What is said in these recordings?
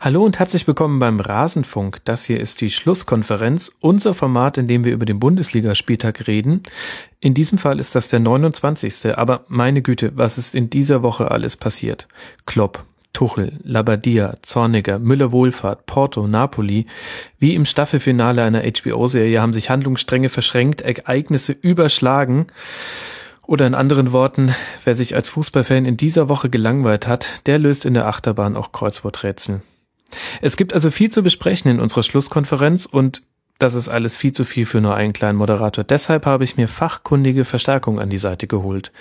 Hallo und herzlich willkommen beim Rasenfunk. Das hier ist die Schlusskonferenz, unser Format, in dem wir über den Bundesligaspieltag reden. In diesem Fall ist das der 29. Aber meine Güte, was ist in dieser Woche alles passiert? Klopp, Tuchel, Labadia, Zorniger, Müller-Wohlfahrt, Porto, Napoli. Wie im Staffelfinale einer HBO-Serie haben sich Handlungsstränge verschränkt, Ereignisse überschlagen. Oder in anderen Worten, wer sich als Fußballfan in dieser Woche gelangweilt hat, der löst in der Achterbahn auch Kreuzworträtsel. Es gibt also viel zu besprechen in unserer Schlusskonferenz und das ist alles viel zu viel für nur einen kleinen Moderator. Deshalb habe ich mir fachkundige Verstärkung an die Seite geholt.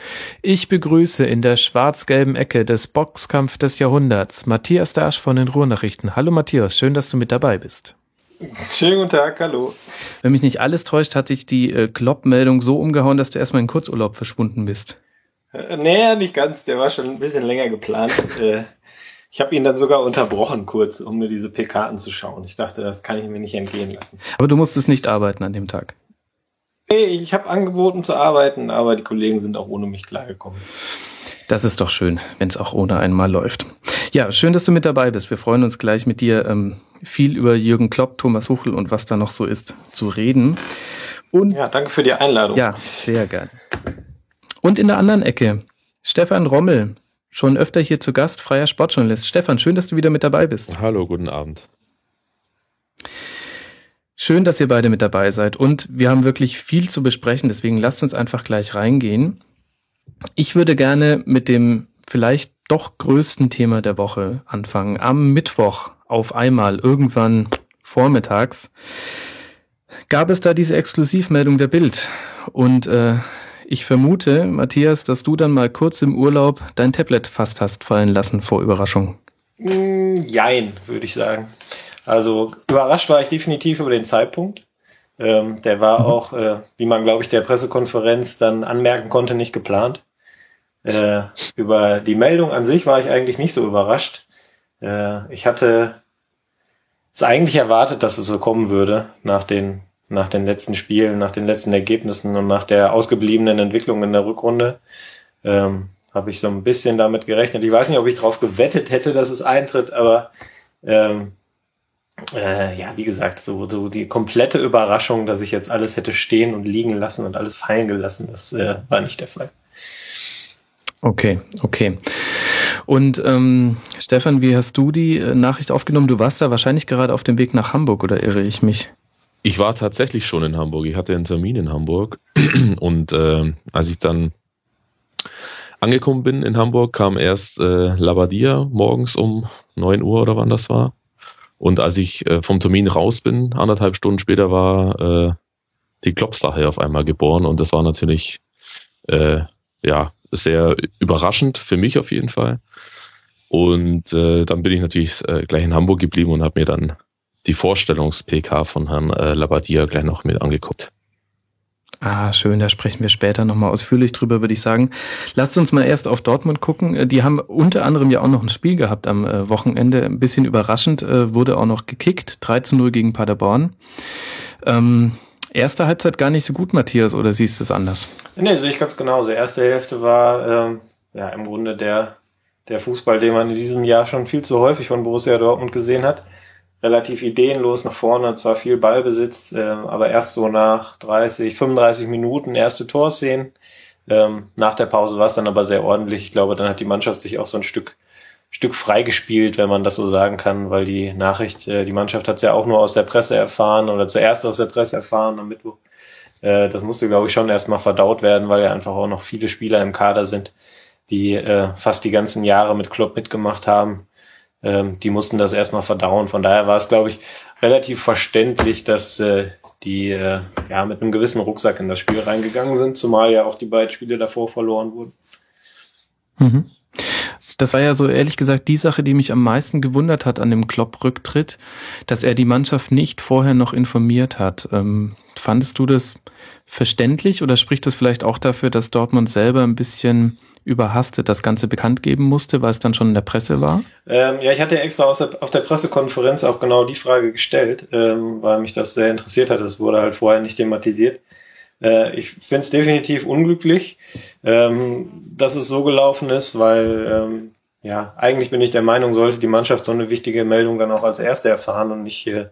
Ich begrüße in der schwarz-gelben Ecke des Boxkampf des Jahrhunderts Matthias Dasch von den Ruhrnachrichten. Hallo Matthias, schön, dass du mit dabei bist. Schönen guten Tag, hallo. Wenn mich nicht alles täuscht, hat dich die äh, Klopp-Meldung so umgehauen, dass du erstmal in Kurzurlaub verschwunden bist. Äh, nee, nicht ganz. Der war schon ein bisschen länger geplant. äh, ich habe ihn dann sogar unterbrochen kurz, um mir diese PK anzuschauen. Ich dachte, das kann ich mir nicht entgehen lassen. Aber du musstest nicht arbeiten an dem Tag. Nee, ich habe angeboten zu arbeiten, aber die Kollegen sind auch ohne mich klargekommen. Das ist doch schön, wenn es auch ohne einmal läuft. Ja, schön, dass du mit dabei bist. Wir freuen uns gleich mit dir ähm, viel über Jürgen Klopp, Thomas Huchel und was da noch so ist zu reden. Und ja, danke für die Einladung. Ja, sehr gern. Und in der anderen Ecke Stefan Rommel, schon öfter hier zu Gast, freier Sportjournalist. Stefan, schön, dass du wieder mit dabei bist. Hallo, guten Abend. Schön, dass ihr beide mit dabei seid. Und wir haben wirklich viel zu besprechen, deswegen lasst uns einfach gleich reingehen. Ich würde gerne mit dem vielleicht doch größten Thema der Woche anfangen. Am Mittwoch auf einmal, irgendwann vormittags, gab es da diese Exklusivmeldung der Bild. Und äh, ich vermute, Matthias, dass du dann mal kurz im Urlaub dein Tablet fast hast fallen lassen vor Überraschung. Mm, jein, würde ich sagen. Also überrascht war ich definitiv über den Zeitpunkt. Ähm, der war mhm. auch, äh, wie man, glaube ich, der Pressekonferenz dann anmerken konnte, nicht geplant. Äh, über die Meldung an sich war ich eigentlich nicht so überrascht. Äh, ich hatte es eigentlich erwartet, dass es so kommen würde nach den, nach den letzten Spielen, nach den letzten Ergebnissen und nach der ausgebliebenen Entwicklung in der Rückrunde. Ähm, Habe ich so ein bisschen damit gerechnet. Ich weiß nicht, ob ich darauf gewettet hätte, dass es eintritt, aber ähm, äh, ja, wie gesagt, so, so die komplette Überraschung, dass ich jetzt alles hätte stehen und liegen lassen und alles fallen gelassen, das äh, war nicht der Fall. Okay, okay. Und ähm, Stefan, wie hast du die äh, Nachricht aufgenommen? Du warst da wahrscheinlich gerade auf dem Weg nach Hamburg, oder irre ich mich? Ich war tatsächlich schon in Hamburg. Ich hatte einen Termin in Hamburg und äh, als ich dann angekommen bin in Hamburg, kam erst äh, Labadia morgens um neun Uhr oder wann das war. Und als ich äh, vom Termin raus bin, anderthalb Stunden später war äh, die Klopp-Sache auf einmal geboren und das war natürlich äh, ja sehr überraschend für mich auf jeden Fall. Und äh, dann bin ich natürlich äh, gleich in Hamburg geblieben und habe mir dann die Vorstellungs-PK von Herrn äh, Labadia gleich noch mit angeguckt. Ah, schön, da sprechen wir später nochmal ausführlich drüber, würde ich sagen. Lasst uns mal erst auf Dortmund gucken. Äh, die haben unter anderem ja auch noch ein Spiel gehabt am äh, Wochenende. Ein bisschen überraschend, äh, wurde auch noch gekickt. 3 zu 0 gegen Paderborn. Ähm, erste Halbzeit gar nicht so gut, Matthias, oder siehst du es anders? Nee, sehe ich ganz genauso. Erste Hälfte war ähm, ja im Grunde der, der Fußball, den man in diesem Jahr schon viel zu häufig von Borussia Dortmund gesehen hat. Relativ ideenlos nach vorne, zwar viel Ballbesitz, äh, aber erst so nach 30, 35 Minuten erste Torszenen. Ähm, nach der Pause war es dann aber sehr ordentlich. Ich glaube, dann hat die Mannschaft sich auch so ein Stück Stück freigespielt, wenn man das so sagen kann, weil die Nachricht, äh, die Mannschaft hat es ja auch nur aus der Presse erfahren oder zuerst aus der Presse erfahren am Mittwoch. Äh, das musste, glaube ich, schon erstmal verdaut werden, weil ja einfach auch noch viele Spieler im Kader sind, die äh, fast die ganzen Jahre mit Klopp mitgemacht haben. Ähm, die mussten das erstmal verdauen. Von daher war es, glaube ich, relativ verständlich, dass äh, die äh, ja mit einem gewissen Rucksack in das Spiel reingegangen sind, zumal ja auch die beiden Spiele davor verloren wurden. Mhm. Das war ja so ehrlich gesagt die Sache, die mich am meisten gewundert hat an dem Klopp-Rücktritt, dass er die Mannschaft nicht vorher noch informiert hat. Ähm, fandest du das verständlich oder spricht das vielleicht auch dafür, dass Dortmund selber ein bisschen überhastet das Ganze bekannt geben musste, weil es dann schon in der Presse war? Ähm, ja, ich hatte extra der, auf der Pressekonferenz auch genau die Frage gestellt, ähm, weil mich das sehr interessiert hat. Es wurde halt vorher nicht thematisiert. Äh, ich finde es definitiv unglücklich, ähm, dass es so gelaufen ist, weil ähm, ja, eigentlich bin ich der Meinung, sollte die Mannschaft so eine wichtige Meldung dann auch als erste erfahren und nicht äh,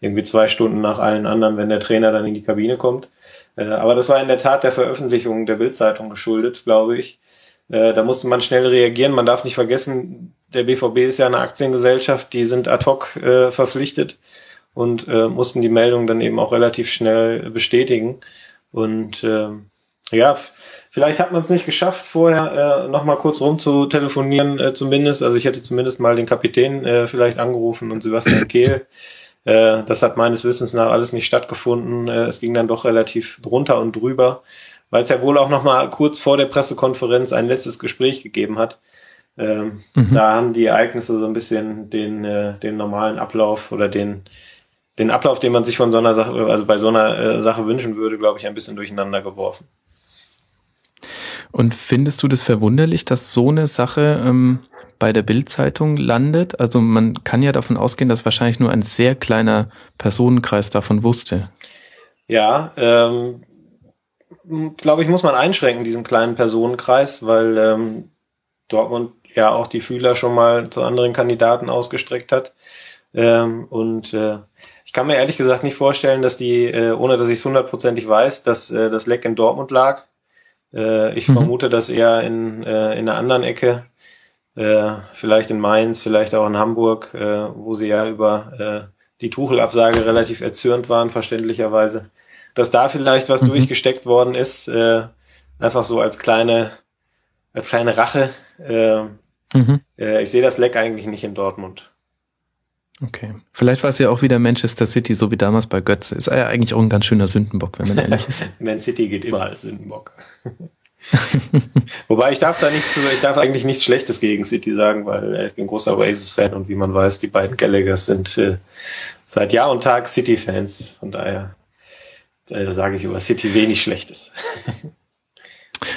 irgendwie zwei Stunden nach allen anderen, wenn der Trainer dann in die Kabine kommt. Äh, aber das war in der Tat der Veröffentlichung der Bildzeitung geschuldet, glaube ich. Äh, da musste man schnell reagieren. Man darf nicht vergessen, der BVB ist ja eine Aktiengesellschaft, die sind ad hoc äh, verpflichtet und äh, mussten die Meldung dann eben auch relativ schnell bestätigen. Und äh, ja, vielleicht hat man es nicht geschafft, vorher äh, nochmal kurz rum zu telefonieren, äh, zumindest. Also ich hätte zumindest mal den Kapitän äh, vielleicht angerufen und Sebastian Kehl. Äh, das hat meines Wissens nach alles nicht stattgefunden. Äh, es ging dann doch relativ drunter und drüber, weil es ja wohl auch nochmal kurz vor der Pressekonferenz ein letztes Gespräch gegeben hat. Ähm, mhm. Da haben die Ereignisse so ein bisschen den, äh, den normalen Ablauf oder den, den Ablauf, den man sich von so einer Sache, also bei so einer äh, Sache wünschen würde, glaube ich, ein bisschen durcheinander geworfen. Und findest du das verwunderlich, dass so eine Sache ähm, bei der Bildzeitung landet? Also man kann ja davon ausgehen, dass wahrscheinlich nur ein sehr kleiner Personenkreis davon wusste. Ja, ähm, glaube ich, muss man einschränken, diesen kleinen Personenkreis, weil ähm, Dortmund ja auch die Fühler schon mal zu anderen Kandidaten ausgestreckt hat. Ähm, und äh, ich kann mir ehrlich gesagt nicht vorstellen, dass die, äh, ohne dass ich es hundertprozentig weiß, dass äh, das Leck in Dortmund lag. Äh, ich mhm. vermute, dass eher in, äh, in einer anderen Ecke, äh, vielleicht in Mainz, vielleicht auch in Hamburg, äh, wo sie ja über äh, die Tuchelabsage relativ erzürnt waren, verständlicherweise, dass da vielleicht was mhm. durchgesteckt worden ist, äh, einfach so als kleine, als kleine Rache. Äh, mhm. äh, ich sehe das Leck eigentlich nicht in Dortmund. Okay. Vielleicht war es ja auch wieder Manchester City, so wie damals bei Götze. Ist ja eigentlich auch ein ganz schöner Sündenbock, wenn man ehrlich ist. Man City geht immer als Sündenbock. Wobei ich darf da nichts, ich darf eigentlich nichts Schlechtes gegen City sagen, weil ich bin großer Oasis-Fan und wie man weiß, die beiden Gallaghers sind äh, seit Jahr und Tag City-Fans. Von daher äh, sage ich über City wenig Schlechtes.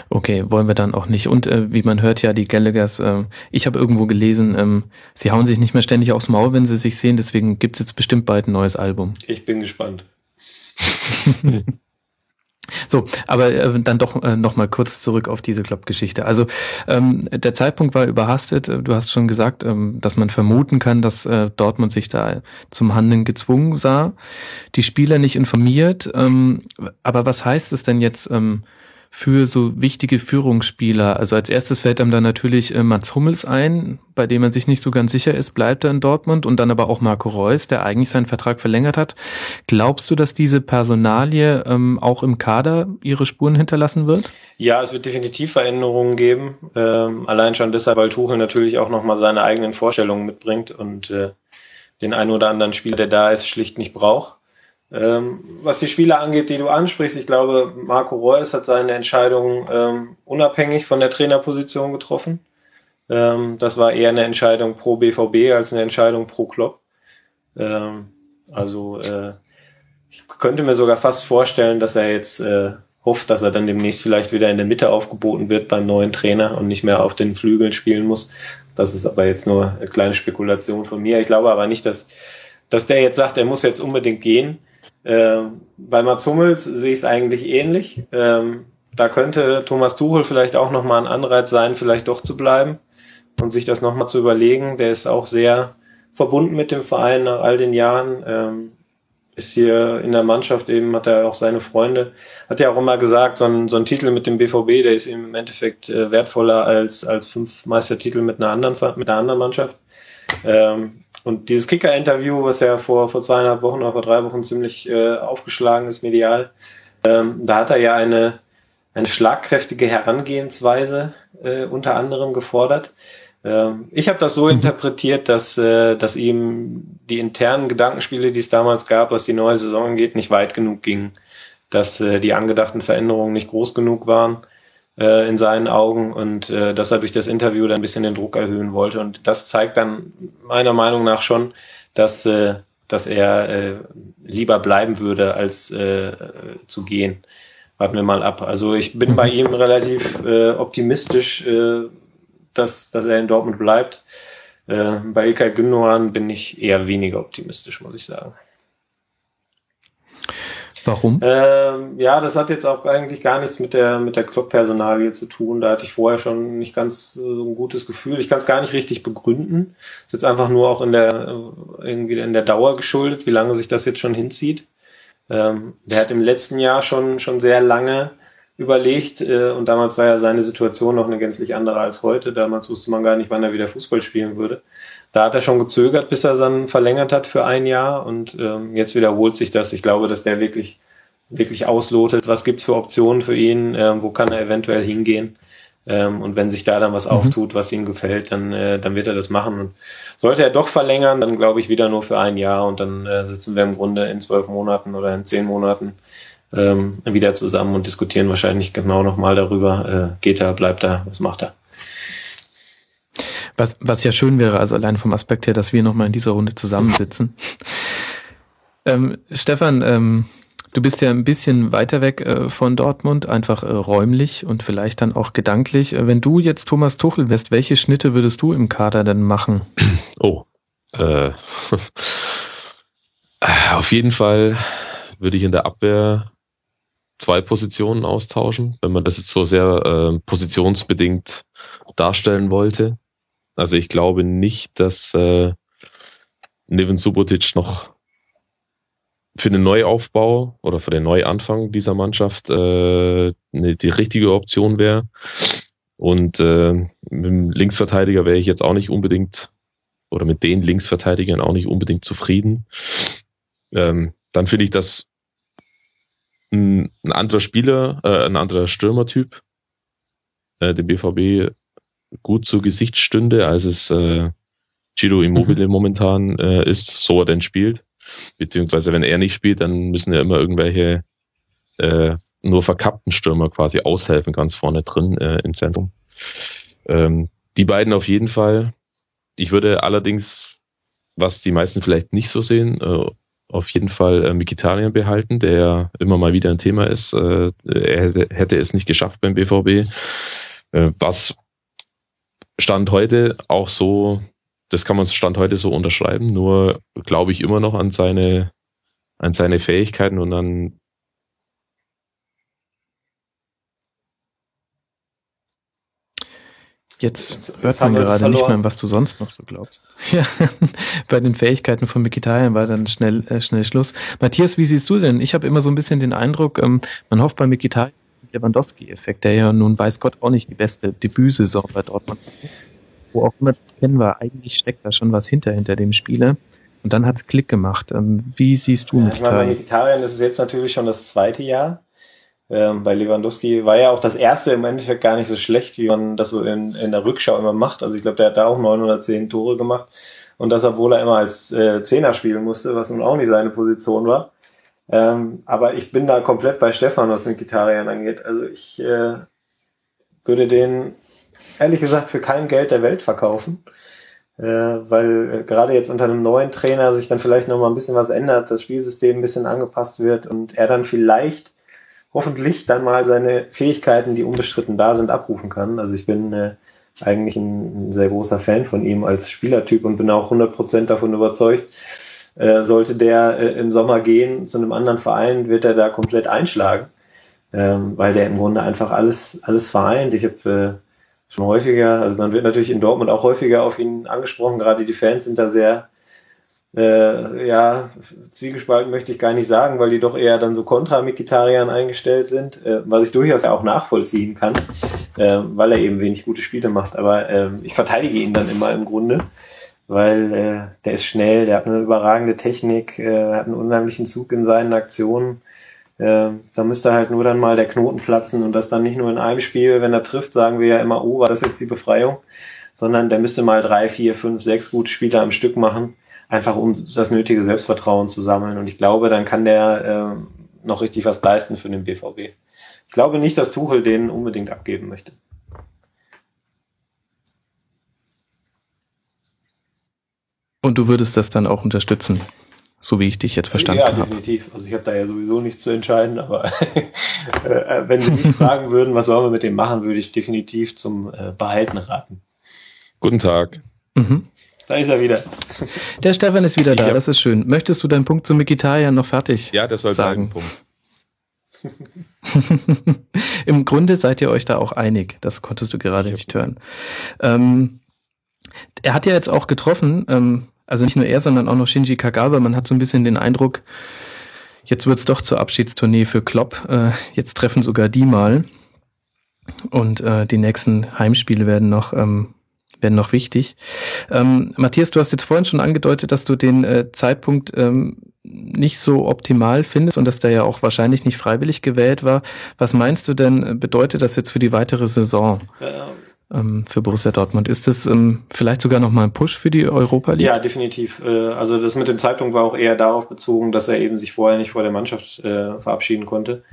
Okay, wollen wir dann auch nicht. Und äh, wie man hört ja, die Gallaghers, äh, ich habe irgendwo gelesen, ähm, sie hauen sich nicht mehr ständig aufs Maul, wenn sie sich sehen, deswegen gibt es jetzt bestimmt bald ein neues Album. Ich bin gespannt. So, aber äh, dann doch äh, noch mal kurz zurück auf diese Klopp-Geschichte. Also ähm, der Zeitpunkt war überhastet. Du hast schon gesagt, ähm, dass man vermuten kann, dass äh, Dortmund sich da zum Handeln gezwungen sah. Die Spieler nicht informiert. Ähm, aber was heißt es denn jetzt? Ähm, für so wichtige Führungsspieler. Also als erstes fällt einem dann natürlich äh, Mats Hummels ein, bei dem man sich nicht so ganz sicher ist, bleibt er in Dortmund und dann aber auch Marco Reus, der eigentlich seinen Vertrag verlängert hat. Glaubst du, dass diese Personalie ähm, auch im Kader ihre Spuren hinterlassen wird? Ja, es wird definitiv Veränderungen geben. Ähm, allein schon deshalb, weil Tuchel natürlich auch nochmal seine eigenen Vorstellungen mitbringt und äh, den einen oder anderen Spieler, der da ist, schlicht nicht braucht. Ähm, was die Spieler angeht, die du ansprichst, ich glaube, Marco Reus hat seine Entscheidung ähm, unabhängig von der Trainerposition getroffen. Ähm, das war eher eine Entscheidung pro BVB als eine Entscheidung pro Klopp. Ähm, also äh, ich könnte mir sogar fast vorstellen, dass er jetzt äh, hofft, dass er dann demnächst vielleicht wieder in der Mitte aufgeboten wird beim neuen Trainer und nicht mehr auf den Flügeln spielen muss. Das ist aber jetzt nur eine kleine Spekulation von mir. Ich glaube aber nicht, dass, dass der jetzt sagt, er muss jetzt unbedingt gehen. Ähm, bei Mats Hummels sehe ich es eigentlich ähnlich. Ähm, da könnte Thomas Tuchel vielleicht auch nochmal ein Anreiz sein, vielleicht doch zu bleiben und sich das nochmal zu überlegen. Der ist auch sehr verbunden mit dem Verein nach all den Jahren. Ähm, ist hier in der Mannschaft eben, hat er auch seine Freunde, hat ja auch immer gesagt, so ein, so ein Titel mit dem BVB, der ist ihm im Endeffekt äh, wertvoller als, als fünf Meistertitel mit einer anderen, mit einer anderen Mannschaft. Ähm, und dieses Kicker-Interview, was ja vor, vor zweieinhalb Wochen oder vor drei Wochen ziemlich äh, aufgeschlagen ist medial, ähm, da hat er ja eine, eine schlagkräftige Herangehensweise äh, unter anderem gefordert. Ähm, ich habe das so mhm. interpretiert, dass, äh, dass ihm die internen Gedankenspiele, die es damals gab, was die neue Saison angeht, nicht weit genug gingen. Dass äh, die angedachten Veränderungen nicht groß genug waren äh, in seinen Augen und äh, dass er durch das Interview dann ein bisschen den Druck erhöhen wollte. Und das zeigt dann meiner Meinung nach schon, dass, äh, dass er äh, lieber bleiben würde, als äh, zu gehen. Warten wir mal ab. Also ich bin bei ihm relativ äh, optimistisch, äh, dass, dass er in Dortmund bleibt. Äh, bei Ilkay Gündogan bin ich eher weniger optimistisch, muss ich sagen. Warum? Ähm, ja, das hat jetzt auch eigentlich gar nichts mit der mit der Clubpersonalie zu tun. Da hatte ich vorher schon nicht ganz so ein gutes Gefühl. Ich kann es gar nicht richtig begründen. Ist jetzt einfach nur auch in der irgendwie in der Dauer geschuldet, wie lange sich das jetzt schon hinzieht. Ähm, der hat im letzten Jahr schon schon sehr lange überlegt äh, und damals war ja seine Situation noch eine gänzlich andere als heute. Damals wusste man gar nicht, wann er wieder Fußball spielen würde. Da hat er schon gezögert, bis er dann verlängert hat für ein Jahr und ähm, jetzt wiederholt sich das. Ich glaube, dass der wirklich wirklich auslotet, was gibt's für Optionen für ihn, äh, wo kann er eventuell hingehen. Ähm, und wenn sich da dann was mhm. auftut, was ihm gefällt, dann, äh, dann wird er das machen. Und sollte er doch verlängern, dann glaube ich wieder nur für ein Jahr und dann äh, sitzen wir im Grunde in zwölf Monaten oder in zehn Monaten ähm, wieder zusammen und diskutieren wahrscheinlich genau nochmal darüber, äh, geht er, bleibt er, was macht er. Was, was ja schön wäre, also allein vom Aspekt her, dass wir nochmal in dieser Runde zusammensitzen. ähm, Stefan, ähm, du bist ja ein bisschen weiter weg äh, von Dortmund, einfach äh, räumlich und vielleicht dann auch gedanklich. Äh, wenn du jetzt Thomas Tuchel wärst, welche Schnitte würdest du im Kader denn machen? Oh, äh, auf jeden Fall würde ich in der Abwehr zwei Positionen austauschen, wenn man das jetzt so sehr äh, positionsbedingt darstellen wollte. Also ich glaube nicht, dass äh, Neven Subotic noch für den Neuaufbau oder für den Neuanfang dieser Mannschaft äh, ne, die richtige Option wäre. Und äh, mit dem Linksverteidiger wäre ich jetzt auch nicht unbedingt oder mit den Linksverteidigern auch nicht unbedingt zufrieden. Ähm, dann finde ich, dass ein, ein anderer Spieler, äh, ein anderer Stürmertyp äh, dem BVB gut zu Gesicht stünde, als es äh, Giro Immobile mhm. momentan äh, ist, so er denn spielt. Beziehungsweise wenn er nicht spielt, dann müssen ja immer irgendwelche äh, nur verkappten Stürmer quasi aushelfen, ganz vorne drin äh, im Zentrum. Ähm, die beiden auf jeden Fall. Ich würde allerdings, was die meisten vielleicht nicht so sehen, äh, auf jeden Fall äh, Mikitarian behalten, der immer mal wieder ein Thema ist. Äh, er hätte, hätte es nicht geschafft beim BVB. Äh, was Stand heute auch so, das kann man Stand heute so unterschreiben, nur glaube ich immer noch an seine, an seine Fähigkeiten und an Jetzt, jetzt hört man gerade nicht mehr, was du sonst noch so glaubst. Ja, bei den Fähigkeiten von Mikitarian war dann schnell, äh, schnell Schluss. Matthias, wie siehst du denn? Ich habe immer so ein bisschen den Eindruck, ähm, man hofft bei Mikitarian Lewandowski-Effekt, der ja nun weiß Gott auch nicht die beste Debütsaison bei Dortmund. Wo auch immer kennen wir, eigentlich steckt da schon was hinter, hinter dem Spieler. Und dann hat's Klick gemacht. Ähm, wie siehst du ja, Mikitarian? Ich meine, bei Mikitarian ist es jetzt natürlich schon das zweite Jahr. Ähm, bei Lewandowski war ja auch das erste im Endeffekt gar nicht so schlecht, wie man das so in, in der Rückschau immer macht. Also ich glaube, der hat da auch 910 Tore gemacht. Und das, obwohl er immer als äh, Zehner spielen musste, was nun auch nicht seine Position war. Ähm, aber ich bin da komplett bei Stefan, was Mikitarian angeht. Also ich äh, würde den ehrlich gesagt für kein Geld der Welt verkaufen. Äh, weil äh, gerade jetzt unter einem neuen Trainer sich dann vielleicht noch mal ein bisschen was ändert, das Spielsystem ein bisschen angepasst wird und er dann vielleicht hoffentlich dann mal seine Fähigkeiten, die unbestritten da sind, abrufen kann. Also ich bin äh, eigentlich ein, sehr großer Fan von ihm als Spielertyp und bin auch 100% davon überzeugt, äh, sollte der äh, im Sommer gehen zu einem anderen Verein, wird er da komplett einschlagen, ähm, weil der im Grunde einfach alles, alles vereint. Ich habe äh, schon häufiger, also man wird natürlich in Dortmund auch häufiger auf ihn angesprochen, gerade die Fans sind da sehr äh, ja, Zwiegespalten möchte ich gar nicht sagen, weil die doch eher dann so kontra Mikitarian eingestellt sind, äh, was ich durchaus auch nachvollziehen kann, äh, weil er eben wenig gute Spiele macht. Aber äh, ich verteidige ihn dann immer im Grunde, weil äh, der ist schnell, der hat eine überragende Technik, äh, hat einen unheimlichen Zug in seinen Aktionen. Äh, da müsste halt nur dann mal der Knoten platzen und das dann nicht nur in einem Spiel, wenn er trifft, sagen wir ja immer, oh, war das jetzt die Befreiung, sondern der müsste mal drei, vier, fünf, sechs gute Spiele am Stück machen einfach um das nötige Selbstvertrauen zu sammeln. Und ich glaube, dann kann der äh, noch richtig was leisten für den BVB. Ich glaube nicht, dass Tuchel den unbedingt abgeben möchte. Und du würdest das dann auch unterstützen, so wie ich dich jetzt verstanden habe. Ja, definitiv. Also ich habe da ja sowieso nichts zu entscheiden, aber äh, wenn Sie mich fragen würden, was sollen wir mit dem machen, würde ich definitiv zum äh, Behalten raten. Guten Tag. Mhm. Da ist er wieder. Der Stefan ist wieder da, das ist schön. Möchtest du deinen Punkt zu Mikitarian noch fertig Ja, das war sagen? Punkt. Im Grunde seid ihr euch da auch einig. Das konntest du gerade nicht hören. Ähm, er hat ja jetzt auch getroffen, ähm, also nicht nur er, sondern auch noch Shinji Kagawa. Man hat so ein bisschen den Eindruck, jetzt wird's doch zur Abschiedstournee für Klopp. Äh, jetzt treffen sogar die mal. Und äh, die nächsten Heimspiele werden noch ähm, werden noch wichtig. Ähm, Matthias, du hast jetzt vorhin schon angedeutet, dass du den äh, Zeitpunkt ähm, nicht so optimal findest und dass der ja auch wahrscheinlich nicht freiwillig gewählt war. Was meinst du denn, bedeutet das jetzt für die weitere Saison? Ähm, für Borussia Dortmund. Ist das ähm, vielleicht sogar nochmal ein Push für die Europa League? Ja, definitiv. Äh, also das mit dem Zeitpunkt war auch eher darauf bezogen, dass er eben sich vorher nicht vor der Mannschaft äh, verabschieden konnte.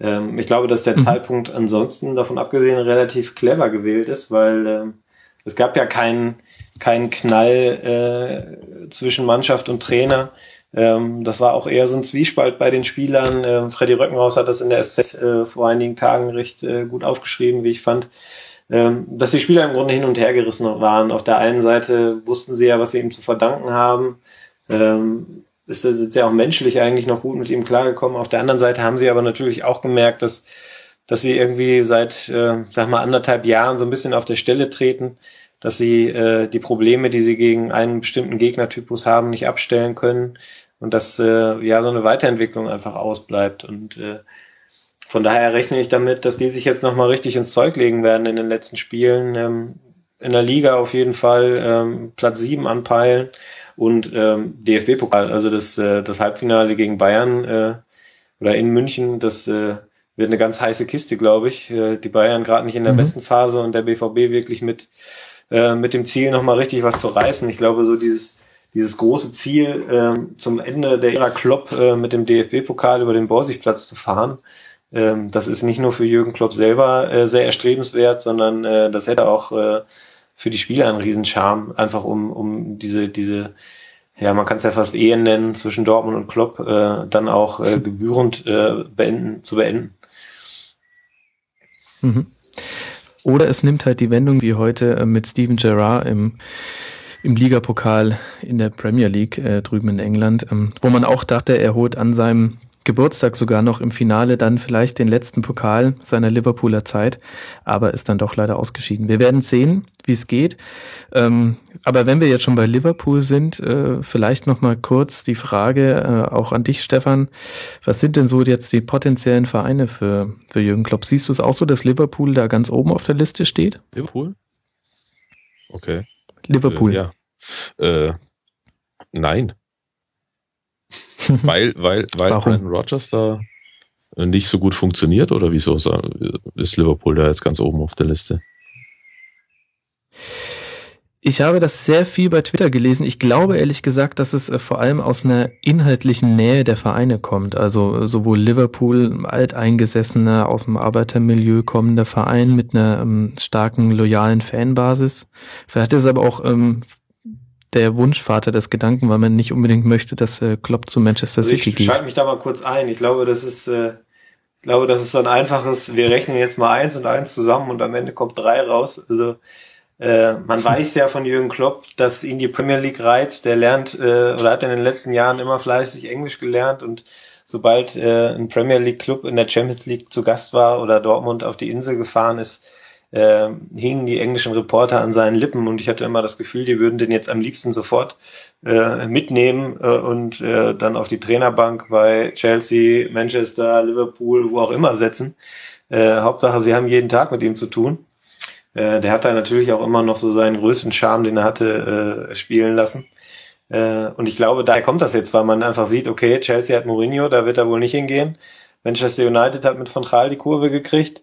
Ähm, ich glaube, dass der mhm. Zeitpunkt ansonsten davon abgesehen relativ clever gewählt ist, weil ähm, es gab ja keinen keinen Knall äh, zwischen Mannschaft und Trainer. Ähm, das war auch eher so ein Zwiespalt bei den Spielern. Ähm, Freddy Röckenhaus hat das in der SZ äh, vor einigen Tagen recht äh, gut aufgeschrieben, wie ich fand. Ähm, dass die Spieler im Grunde hin und her gerissen waren. Auf der einen Seite wussten sie ja, was sie ihm zu verdanken haben. Ähm, ist, sind sie auch menschlich eigentlich noch gut mit ihm klargekommen. Auf der anderen Seite haben sie aber natürlich auch gemerkt, dass dass sie irgendwie seit, äh, sag mal, anderthalb Jahren so ein bisschen auf der Stelle treten, dass sie äh, die Probleme, die sie gegen einen bestimmten Gegnertypus haben, nicht abstellen können und dass äh, ja so eine Weiterentwicklung einfach ausbleibt. Und äh, von daher rechne ich damit, dass die sich jetzt nochmal richtig ins Zeug legen werden in den letzten Spielen. Ähm, in der Liga auf jeden Fall ähm, Platz sieben anpeilen und ähm, DFB-Pokal, also das, äh, das Halbfinale gegen Bayern äh, oder in München, das äh, wird eine ganz heiße Kiste, glaube ich. Äh, die Bayern gerade nicht in der mhm. besten Phase und der BVB wirklich mit, äh, mit dem Ziel nochmal richtig was zu reißen. Ich glaube, so dieses, dieses große Ziel, äh, zum Ende der Ära Klopp äh, mit dem DFB-Pokal über den Borsigplatz zu fahren, äh, das ist nicht nur für Jürgen Klopp selber äh, sehr erstrebenswert, sondern äh, das hätte auch äh, für die Spieler einen Riesenscharme, einfach um, um diese, diese, ja, man kann es ja fast Ehen nennen, zwischen Dortmund und Klopp, äh, dann auch äh, gebührend äh, beenden, zu beenden. Mhm. Oder es nimmt halt die Wendung wie heute äh, mit Steven Gerrard im, im Ligapokal in der Premier League äh, drüben in England, ähm, wo man auch dachte, er holt an seinem Geburtstag sogar noch im Finale dann vielleicht den letzten Pokal seiner Liverpooler Zeit, aber ist dann doch leider ausgeschieden. Wir werden sehen, wie es geht. Ähm, aber wenn wir jetzt schon bei Liverpool sind, äh, vielleicht noch mal kurz die Frage äh, auch an dich, Stefan. Was sind denn so jetzt die potenziellen Vereine für, für Jürgen Klopp? Siehst du es auch so, dass Liverpool da ganz oben auf der Liste steht? Liverpool? Okay. Liverpool. Äh, ja. Äh, nein. Weil, weil, weil Warum? Brandon Rogers da nicht so gut funktioniert oder wieso ist Liverpool da jetzt ganz oben auf der Liste? Ich habe das sehr viel bei Twitter gelesen. Ich glaube ehrlich gesagt, dass es äh, vor allem aus einer inhaltlichen Nähe der Vereine kommt. Also sowohl Liverpool, alteingesessener, aus dem Arbeitermilieu kommender Verein mit einer ähm, starken, loyalen Fanbasis. Vielleicht ist es aber auch ähm, der Wunschvater des Gedanken, weil man nicht unbedingt möchte, dass äh, Klopp zu Manchester also City ich geht. Ich schalte mich da mal kurz ein. Ich glaube, das ist, äh, ich glaube, das ist so ein einfaches, wir rechnen jetzt mal eins und eins zusammen und am Ende kommt drei raus. Also äh, man weiß ja von Jürgen Klopp, dass ihn die Premier League reizt. Der lernt äh, oder hat in den letzten Jahren immer fleißig Englisch gelernt und sobald äh, ein Premier League Club in der Champions League zu Gast war oder Dortmund auf die Insel gefahren ist, äh, hingen die englischen Reporter an seinen Lippen und ich hatte immer das Gefühl, die würden den jetzt am liebsten sofort äh, mitnehmen äh, und äh, dann auf die Trainerbank bei Chelsea, Manchester, Liverpool, wo auch immer setzen. Äh, Hauptsache, sie haben jeden Tag mit ihm zu tun. Äh, der hat da natürlich auch immer noch so seinen größten Charme, den er hatte, äh, spielen lassen. Äh, und ich glaube, daher kommt das jetzt, weil man einfach sieht, okay, Chelsea hat Mourinho, da wird er wohl nicht hingehen. Manchester United hat mit Van Gaal die Kurve gekriegt.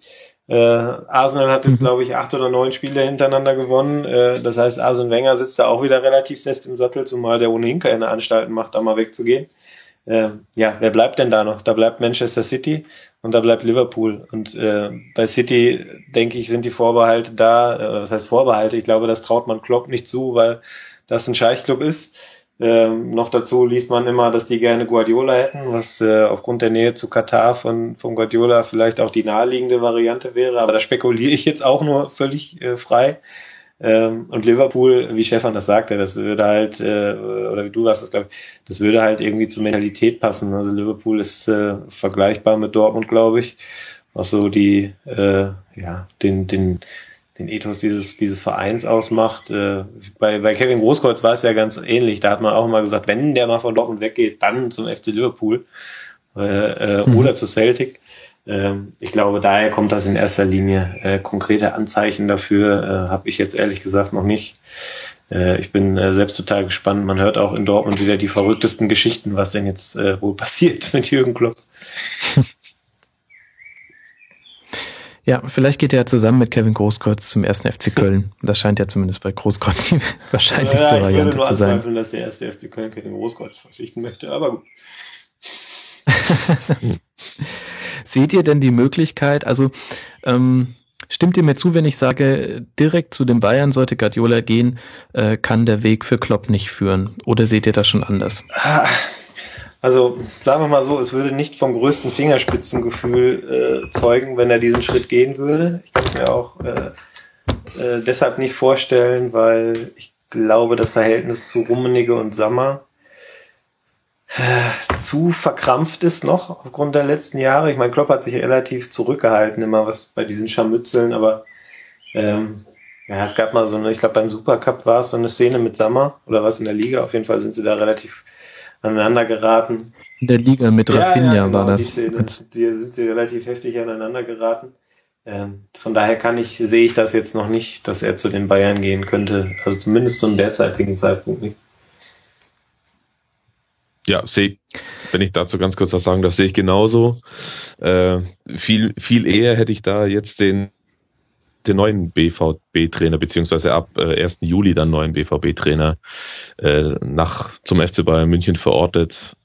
Äh, Arsenal hat jetzt, mhm. glaube ich, acht oder neun Spiele hintereinander gewonnen. Äh, das heißt, Arsene Wenger sitzt da auch wieder relativ fest im Sattel, zumal der ohnehin keine Anstalten macht, da mal wegzugehen. Äh, ja, wer bleibt denn da noch? Da bleibt Manchester City und da bleibt Liverpool. Und äh, bei City, denke ich, sind die Vorbehalte da, äh, was heißt Vorbehalte? Ich glaube, das traut man Klopp nicht zu, weil das ein Scheichclub ist. Ähm, noch dazu liest man immer, dass die gerne Guardiola hätten, was äh, aufgrund der Nähe zu Katar von, von Guardiola vielleicht auch die naheliegende Variante wäre. Aber da spekuliere ich jetzt auch nur völlig äh, frei. Ähm, und Liverpool, wie Stefan das sagte, das würde halt, äh, oder wie du hast es, glaube ich, das würde halt irgendwie zur Mentalität passen. Also Liverpool ist äh, vergleichbar mit Dortmund, glaube ich, was so die, äh, ja, den, den, den Ethos dieses, dieses Vereins ausmacht. Äh, bei, bei Kevin Großkreuz war es ja ganz ähnlich. Da hat man auch immer gesagt, wenn der mal von Dortmund weggeht, dann zum FC Liverpool äh, äh, mhm. oder zu Celtic. Ähm, ich glaube, daher kommt das in erster Linie. Äh, konkrete Anzeichen dafür äh, habe ich jetzt ehrlich gesagt noch nicht. Äh, ich bin äh, selbst total gespannt. Man hört auch in Dortmund wieder die verrücktesten Geschichten, was denn jetzt äh, wohl passiert mit Jürgen Klopp. Ja, vielleicht geht er ja zusammen mit Kevin Großkreuz zum ersten FC Köln. Das scheint ja zumindest bei Großkreuz die wahrscheinlichste ja, ja, Variante zu sein. Ich würde nur dass der erste FC Köln Kevin Großkreuz verpflichten möchte, aber gut. Seht ihr denn die Möglichkeit, also ähm, stimmt ihr mir zu, wenn ich sage, direkt zu den Bayern sollte Guardiola gehen, äh, kann der Weg für Klopp nicht führen? Oder seht ihr das schon anders? Also sagen wir mal so, es würde nicht vom größten Fingerspitzengefühl äh, zeugen, wenn er diesen Schritt gehen würde. Ich kann es mir auch äh, äh, deshalb nicht vorstellen, weil ich glaube, das Verhältnis zu Rummenigge und Sammer äh, zu verkrampft ist noch aufgrund der letzten Jahre. Ich meine, Klopp hat sich relativ zurückgehalten, immer was bei diesen Scharmützeln, aber ähm, ja, es gab mal so eine, ich glaube beim Supercup war es so eine Szene mit Sammer oder was in der Liga. Auf jeden Fall sind sie da relativ aneinander geraten. In der Liga mit Rafinha ja, genau, war das. Die, Szene, die sind sie relativ heftig aneinander geraten. Ähm, von daher kann ich, sehe ich das jetzt noch nicht, dass er zu den Bayern gehen könnte. Also zumindest zum derzeitigen Zeitpunkt nicht. Ja, sehe wenn ich dazu ganz kurz was sagen darf, sehe ich genauso. Äh, viel, viel eher hätte ich da jetzt den den neuen BVB-Trainer, beziehungsweise ab äh, 1. Juli dann neuen BVB-Trainer äh, nach zum FC Bayern München verortet.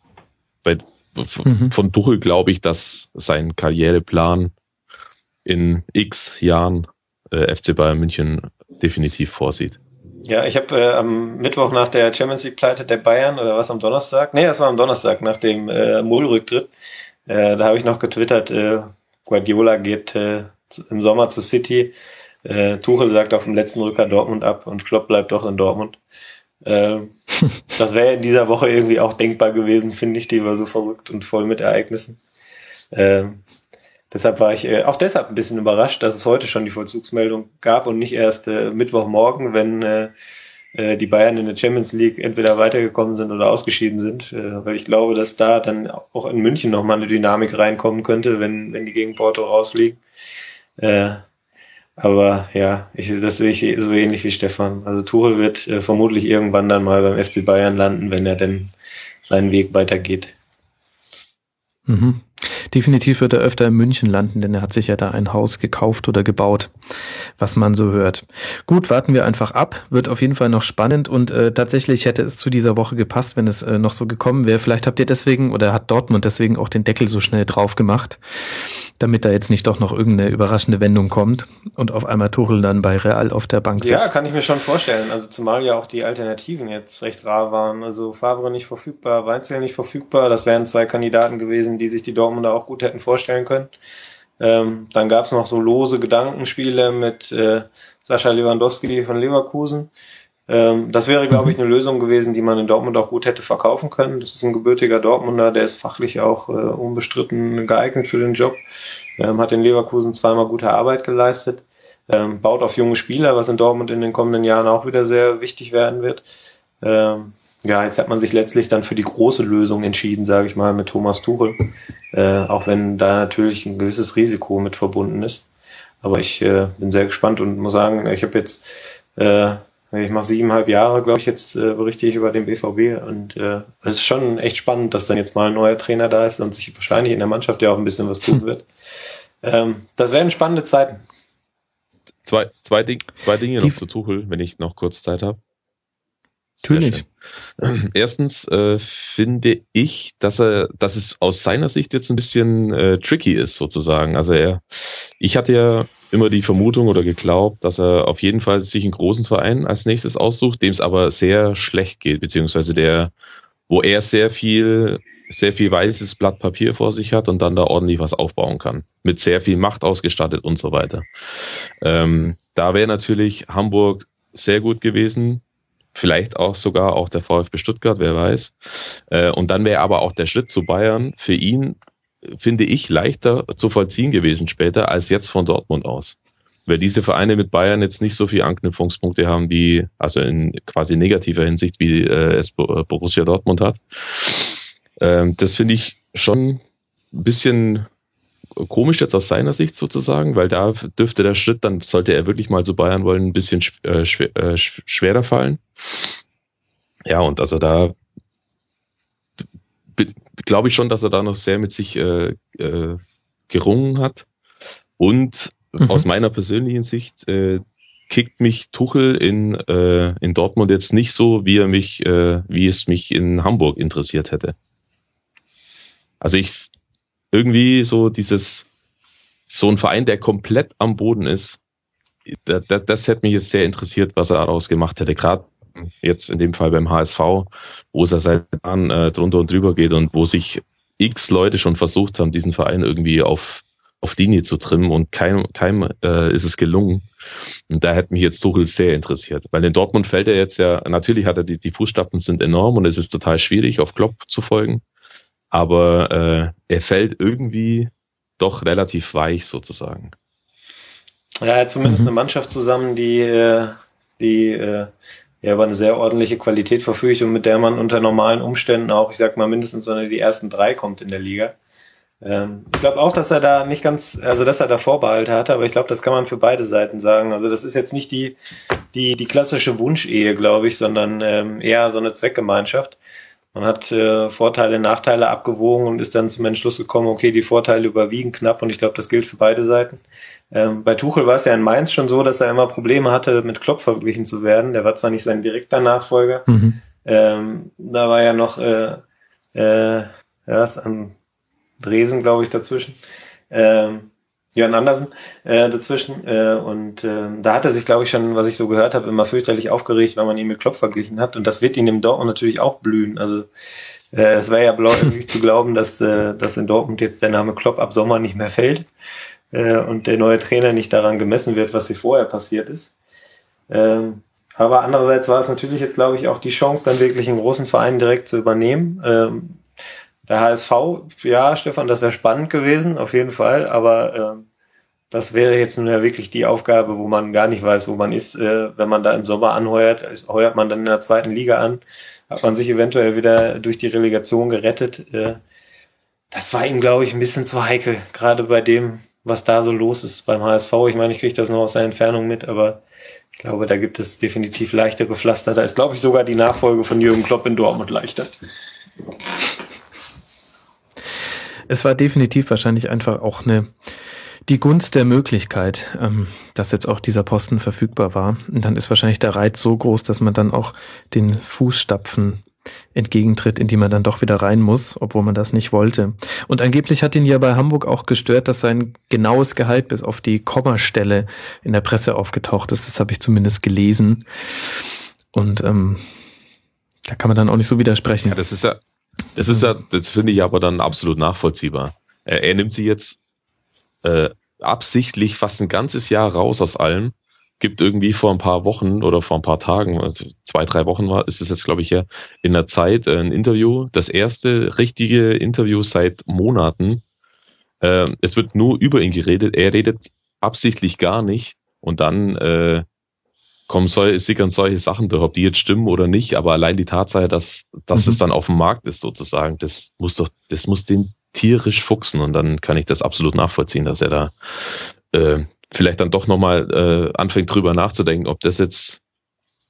Bei, mhm. Von Tuchel glaube ich, dass sein Karriereplan in x Jahren äh, FC Bayern München definitiv vorsieht. Ja, ich habe äh, am Mittwoch nach der Champions League Pleite der Bayern oder was am Donnerstag? Nee, das war am Donnerstag nach dem äh, Mohl-Rücktritt. Äh, da habe ich noch getwittert, äh, Guardiola geht äh, im Sommer zu City. Äh, Tuchel sagt auf dem letzten Rücker Dortmund ab und Klopp bleibt doch in Dortmund. Äh, das wäre in dieser Woche irgendwie auch denkbar gewesen, finde ich. Die war so verrückt und voll mit Ereignissen. Äh, deshalb war ich äh, auch deshalb ein bisschen überrascht, dass es heute schon die Vollzugsmeldung gab und nicht erst äh, Mittwochmorgen, wenn äh, äh die Bayern in der Champions League entweder weitergekommen sind oder ausgeschieden sind, äh, weil ich glaube, dass da dann auch in München nochmal eine Dynamik reinkommen könnte, wenn, wenn die gegen Porto rausfliegen. Äh, aber ja, ich, das sehe ich so ähnlich wie Stefan. Also Tuchel wird äh, vermutlich irgendwann dann mal beim FC Bayern landen, wenn er denn seinen Weg weitergeht. Mhm. Definitiv wird er öfter in München landen, denn er hat sich ja da ein Haus gekauft oder gebaut, was man so hört. Gut, warten wir einfach ab. Wird auf jeden Fall noch spannend und äh, tatsächlich hätte es zu dieser Woche gepasst, wenn es äh, noch so gekommen wäre. Vielleicht habt ihr deswegen oder hat Dortmund deswegen auch den Deckel so schnell drauf gemacht, damit da jetzt nicht doch noch irgendeine überraschende Wendung kommt und auf einmal Tuchel dann bei Real auf der Bank sitzt. Ja, kann ich mir schon vorstellen. Also zumal ja auch die Alternativen jetzt recht rar waren. Also Favre nicht verfügbar, Weinzel nicht verfügbar. Das wären zwei Kandidaten gewesen, die sich die Dortmunder auch gut hätten vorstellen können. Ähm, dann gab es noch so lose Gedankenspiele mit äh, Sascha Lewandowski von Leverkusen. Ähm, das wäre, glaube ich, eine Lösung gewesen, die man in Dortmund auch gut hätte verkaufen können. Das ist ein gebürtiger Dortmunder, der ist fachlich auch äh, unbestritten geeignet für den Job. Ähm, hat in Leverkusen zweimal gute Arbeit geleistet. Ähm, baut auf junge Spieler, was in Dortmund in den kommenden Jahren auch wieder sehr wichtig werden wird. Ähm, ja, jetzt hat man sich letztlich dann für die große Lösung entschieden, sage ich mal, mit Thomas Tuchel. Äh, auch wenn da natürlich ein gewisses Risiko mit verbunden ist. Aber ich äh, bin sehr gespannt und muss sagen, ich habe jetzt, äh, ich mache siebeneinhalb Jahre, glaube ich, jetzt äh, berichte ich über den BVB und äh, es ist schon echt spannend, dass dann jetzt mal ein neuer Trainer da ist und sich wahrscheinlich in der Mannschaft ja auch ein bisschen was tun wird. Ähm, das werden spannende Zeiten. Zwei, zwei, Ding, zwei Dinge noch zu Tuchel, wenn ich noch kurz Zeit habe. Natürlich. Erstens äh, finde ich, dass er, dass es aus seiner Sicht jetzt ein bisschen äh, tricky ist, sozusagen. Also er, ich hatte ja immer die Vermutung oder geglaubt, dass er auf jeden Fall sich einen großen Verein als nächstes aussucht, dem es aber sehr schlecht geht, beziehungsweise der, wo er sehr viel, sehr viel weißes Blatt Papier vor sich hat und dann da ordentlich was aufbauen kann. Mit sehr viel Macht ausgestattet und so weiter. Ähm, da wäre natürlich Hamburg sehr gut gewesen. Vielleicht auch sogar auch der VfB Stuttgart, wer weiß. Äh, und dann wäre aber auch der Schritt zu Bayern für ihn, finde ich, leichter zu vollziehen gewesen später als jetzt von Dortmund aus. Weil diese Vereine mit Bayern jetzt nicht so viele Anknüpfungspunkte haben wie, also in quasi negativer Hinsicht, wie äh, es Borussia Dortmund hat. Ähm, das finde ich schon ein bisschen komisch jetzt aus seiner Sicht sozusagen, weil da dürfte der Schritt, dann sollte er wirklich mal zu Bayern wollen, ein bisschen äh, schwer, äh, schwerer fallen. Ja, und also da glaube ich schon, dass er da noch sehr mit sich äh, äh, gerungen hat. Und mhm. aus meiner persönlichen Sicht äh, kickt mich Tuchel in, äh, in Dortmund jetzt nicht so, wie er mich, äh, wie es mich in Hamburg interessiert hätte. Also ich irgendwie so dieses, so ein Verein, der komplett am Boden ist, das, das, das hätte mich jetzt sehr interessiert, was er daraus gemacht hätte. Gerade jetzt in dem Fall beim HSV, wo es ja seit Jahren äh, drunter und drüber geht und wo sich x Leute schon versucht haben, diesen Verein irgendwie auf, auf Linie zu trimmen und keinem, keinem äh, ist es gelungen. Und da hätte mich jetzt Tuchel sehr interessiert. Weil in Dortmund fällt er jetzt ja, natürlich hat er die, die Fußstapfen sind enorm und es ist total schwierig, auf Klopp zu folgen aber äh, er fällt irgendwie doch relativ weich sozusagen. Ja, er hat zumindest mhm. eine Mannschaft zusammen, die, äh, die äh, ja, über eine sehr ordentliche Qualität verfügt und mit der man unter normalen Umständen auch, ich sag mal, mindestens unter die ersten drei kommt in der Liga. Ähm, ich glaube auch, dass er da nicht ganz, also dass er da Vorbehalte hatte, aber ich glaube, das kann man für beide Seiten sagen. Also das ist jetzt nicht die, die, die klassische Wunschehe, glaube ich, sondern ähm, eher so eine Zweckgemeinschaft. Man hat äh, Vorteile, Nachteile abgewogen und ist dann zum Entschluss gekommen, okay, die Vorteile überwiegen knapp und ich glaube, das gilt für beide Seiten. Ähm, bei Tuchel war es ja in Mainz schon so, dass er immer Probleme hatte, mit Klopp verglichen zu werden. Der war zwar nicht sein direkter Nachfolger, mhm. ähm, da war ja noch äh, äh, ja, ist an Dresen, glaube ich, dazwischen. Ähm, Jörn Andersen äh, dazwischen. Äh, und äh, da hat er sich, glaube ich, schon, was ich so gehört habe, immer fürchterlich aufgeregt, weil man ihn mit Klopp verglichen hat. Und das wird ihn im Dortmund natürlich auch blühen. Also äh, es wäre ja bläulich zu glauben, dass, äh, dass in Dortmund jetzt der Name Klopp ab Sommer nicht mehr fällt äh, und der neue Trainer nicht daran gemessen wird, was hier vorher passiert ist. Ähm, aber andererseits war es natürlich jetzt, glaube ich, auch die Chance, dann wirklich einen großen Verein direkt zu übernehmen. Ähm, der HSV, ja, Stefan, das wäre spannend gewesen, auf jeden Fall, aber äh, das wäre jetzt nun ja wirklich die Aufgabe, wo man gar nicht weiß, wo man ist. Äh, wenn man da im Sommer anheuert, ist, heuert man dann in der zweiten Liga an, hat man sich eventuell wieder durch die Relegation gerettet. Äh, das war ihm, glaube ich, ein bisschen zu heikel, gerade bei dem, was da so los ist beim HSV. Ich meine, ich kriege das nur aus der Entfernung mit, aber ich glaube, da gibt es definitiv leichtere Pflaster. Da ist, glaube ich, sogar die Nachfolge von Jürgen Klopp in Dortmund leichter. Es war definitiv wahrscheinlich einfach auch eine die Gunst der Möglichkeit, ähm, dass jetzt auch dieser Posten verfügbar war. Und dann ist wahrscheinlich der Reiz so groß, dass man dann auch den Fußstapfen entgegentritt, in die man dann doch wieder rein muss, obwohl man das nicht wollte. Und angeblich hat ihn ja bei Hamburg auch gestört, dass sein genaues Gehalt bis auf die Kommastelle in der Presse aufgetaucht ist. Das habe ich zumindest gelesen. Und ähm, da kann man dann auch nicht so widersprechen. Ja, das ist ja, das ist ja, das finde ich aber dann absolut nachvollziehbar. Er, er nimmt sie jetzt äh, absichtlich fast ein ganzes Jahr raus aus allem. Gibt irgendwie vor ein paar Wochen oder vor ein paar Tagen, also zwei, drei Wochen war, ist es jetzt, glaube ich, ja, in der Zeit äh, ein Interview, das erste richtige Interview seit Monaten. Äh, es wird nur über ihn geredet, er redet absichtlich gar nicht und dann äh, kommen soll, sickern solche Sachen durch, ob die jetzt stimmen oder nicht, aber allein die Tatsache, dass, dass mhm. es dann auf dem Markt ist sozusagen, das muss doch, das muss den tierisch fuchsen und dann kann ich das absolut nachvollziehen, dass er da äh, vielleicht dann doch nochmal äh, anfängt drüber nachzudenken, ob das jetzt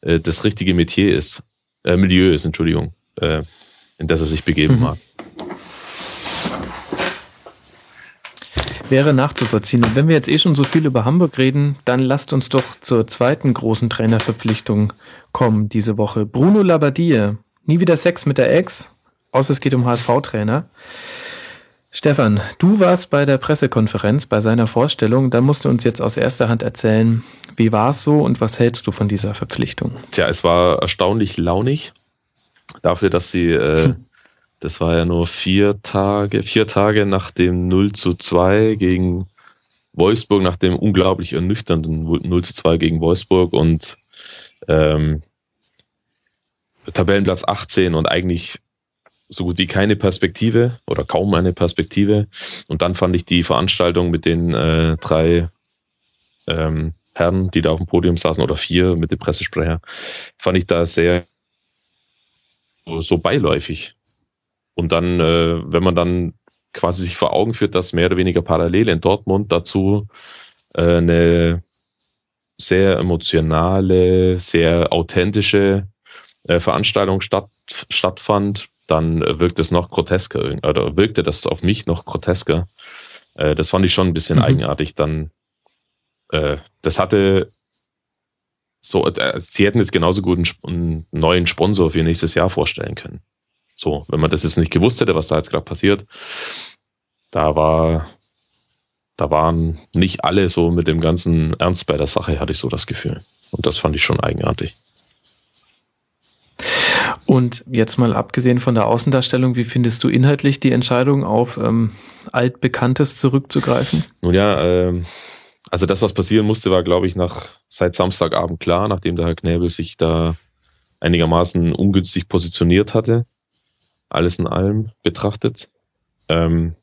äh, das richtige Metier ist, äh, Milieu ist, Entschuldigung, äh, in das er sich begeben mhm. mag. Wäre nachzuvollziehen. Und wenn wir jetzt eh schon so viel über Hamburg reden, dann lasst uns doch zur zweiten großen Trainerverpflichtung kommen diese Woche. Bruno Labbadia. Nie wieder Sex mit der Ex, außer es geht um HSV-Trainer. Stefan, du warst bei der Pressekonferenz, bei seiner Vorstellung. Da musst du uns jetzt aus erster Hand erzählen, wie war es so und was hältst du von dieser Verpflichtung? Tja, es war erstaunlich launig dafür, dass sie äh. Das war ja nur vier Tage, vier Tage nach dem 0 zu 2 gegen Wolfsburg, nach dem unglaublich ernüchternden 0 zu 2 gegen Wolfsburg und ähm, Tabellenplatz 18 und eigentlich so gut wie keine Perspektive oder kaum eine Perspektive. Und dann fand ich die Veranstaltung mit den äh, drei ähm, Herren, die da auf dem Podium saßen, oder vier mit dem Pressesprecher, fand ich da sehr so, beiläufig. Und dann, äh, wenn man dann quasi sich vor Augen führt, dass mehr oder weniger parallel in Dortmund dazu äh, eine sehr emotionale, sehr authentische äh, Veranstaltung statt, stattfand, dann wirkt es noch grotesker, oder wirkte das auf mich noch grotesker. Äh, das fand ich schon ein bisschen mhm. eigenartig. Dann, äh, das hatte so, äh, sie hätten jetzt genauso gut einen, einen, neuen Sponsor für nächstes Jahr vorstellen können. So, wenn man das jetzt nicht gewusst hätte, was da jetzt gerade passiert, da war, da waren nicht alle so mit dem ganzen Ernst bei der Sache, hatte ich so das Gefühl. Und das fand ich schon eigenartig. Und jetzt mal abgesehen von der Außendarstellung, wie findest du inhaltlich die Entscheidung, auf ähm, altbekanntes zurückzugreifen? Nun ja, ähm, also das, was passieren musste, war, glaube ich, nach seit Samstagabend klar, nachdem der Herr Knäbel sich da einigermaßen ungünstig positioniert hatte, alles in allem betrachtet. Ähm,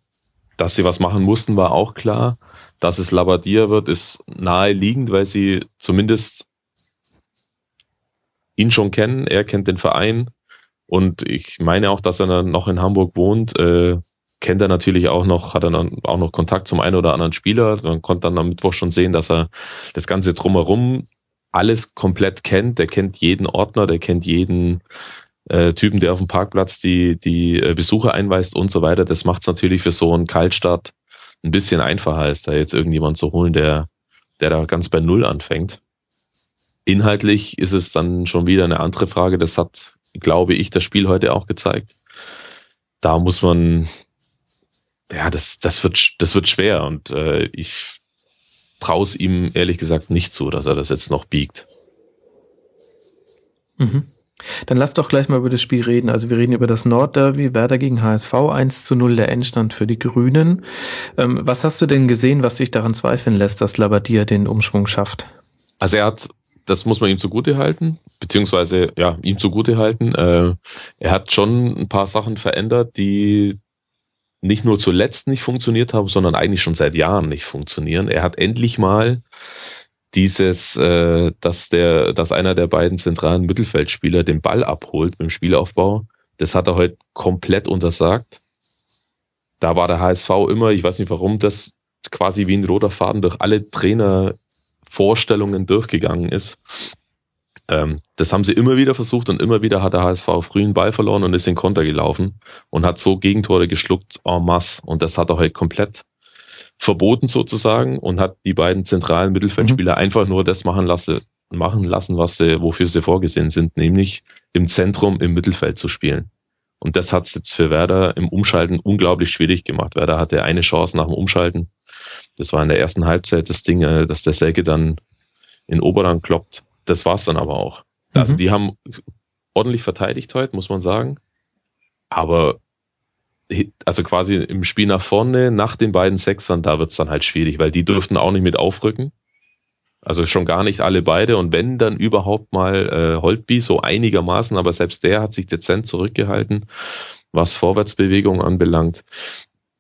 dass sie was machen mussten, war auch klar. Dass es Labadia wird, ist naheliegend, weil sie zumindest ihn schon kennen, er kennt den Verein und ich meine auch, dass er noch in Hamburg wohnt. Äh, kennt er natürlich auch noch, hat er dann auch noch Kontakt zum einen oder anderen Spieler. Man konnte dann am Mittwoch schon sehen, dass er das Ganze drumherum alles komplett kennt. Der kennt jeden Ordner, der kennt jeden äh, Typen, der auf dem Parkplatz die, die äh, Besucher einweist und so weiter. Das macht es natürlich für so einen Kaltstart ein bisschen einfacher, als da jetzt irgendjemand zu holen, der, der da ganz bei Null anfängt. Inhaltlich ist es dann schon wieder eine andere Frage. Das hat, glaube ich, das Spiel heute auch gezeigt. Da muss man, ja, das, das wird, das wird schwer und äh, ich traue es ihm ehrlich gesagt nicht zu, dass er das jetzt noch biegt. Mhm. Dann lass doch gleich mal über das Spiel reden. Also wir reden über das Nordderby, Werder gegen HSV, 1 zu 0 der Endstand für die Grünen. Ähm, was hast du denn gesehen, was dich daran zweifeln lässt, dass Labadia den Umschwung schafft? Also er hat das muss man ihm zugute halten, beziehungsweise ja, ihm zugute halten. Äh, er hat schon ein paar Sachen verändert, die nicht nur zuletzt nicht funktioniert haben, sondern eigentlich schon seit Jahren nicht funktionieren. Er hat endlich mal dieses, äh, dass der, dass einer der beiden zentralen Mittelfeldspieler den Ball abholt beim Spielaufbau, das hat er heute komplett untersagt. Da war der HSV immer, ich weiß nicht warum, das quasi wie ein roter Faden durch alle Trainer Vorstellungen durchgegangen ist. Ähm, das haben sie immer wieder versucht und immer wieder hat der HSV frühen Ball verloren und ist in Konter gelaufen und hat so Gegentore geschluckt en masse. Und das hat er halt komplett verboten sozusagen und hat die beiden zentralen Mittelfeldspieler mhm. einfach nur das machen lassen, machen lassen, was sie, wofür sie vorgesehen sind, nämlich im Zentrum im Mittelfeld zu spielen. Und das hat es jetzt für Werder im Umschalten unglaublich schwierig gemacht. Werder hatte eine Chance nach dem Umschalten das war in der ersten Halbzeit das Ding, äh, dass der Selke dann in Oberrang kloppt. Das war's dann aber auch. Also mhm. Also die haben ordentlich verteidigt heute, muss man sagen. Aber also quasi im Spiel nach vorne, nach den beiden Sechsern, da wird's dann halt schwierig, weil die dürften auch nicht mit aufrücken. Also schon gar nicht alle beide. Und wenn dann überhaupt mal äh, Holtby so einigermaßen, aber selbst der hat sich dezent zurückgehalten, was Vorwärtsbewegung anbelangt.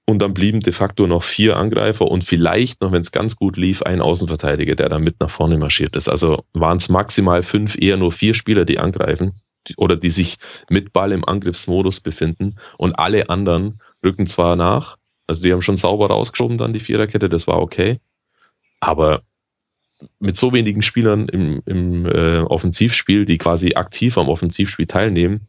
Und dann blieben de facto noch vier Angreifer und vielleicht noch, wenn es ganz gut lief, ein Außenverteidiger, der dann mit nach vorne marschiert ist. Also waren es maximal fünf, eher nur vier Spieler, die angreifen oder die sich mit Ball im Angriffsmodus befinden und alle anderen rücken zwar nach, also die haben schon sauber rausgeschoben dann die Viererkette, das war okay, aber mit so wenigen Spielern im, im äh, Offensivspiel, die quasi aktiv am Offensivspiel teilnehmen,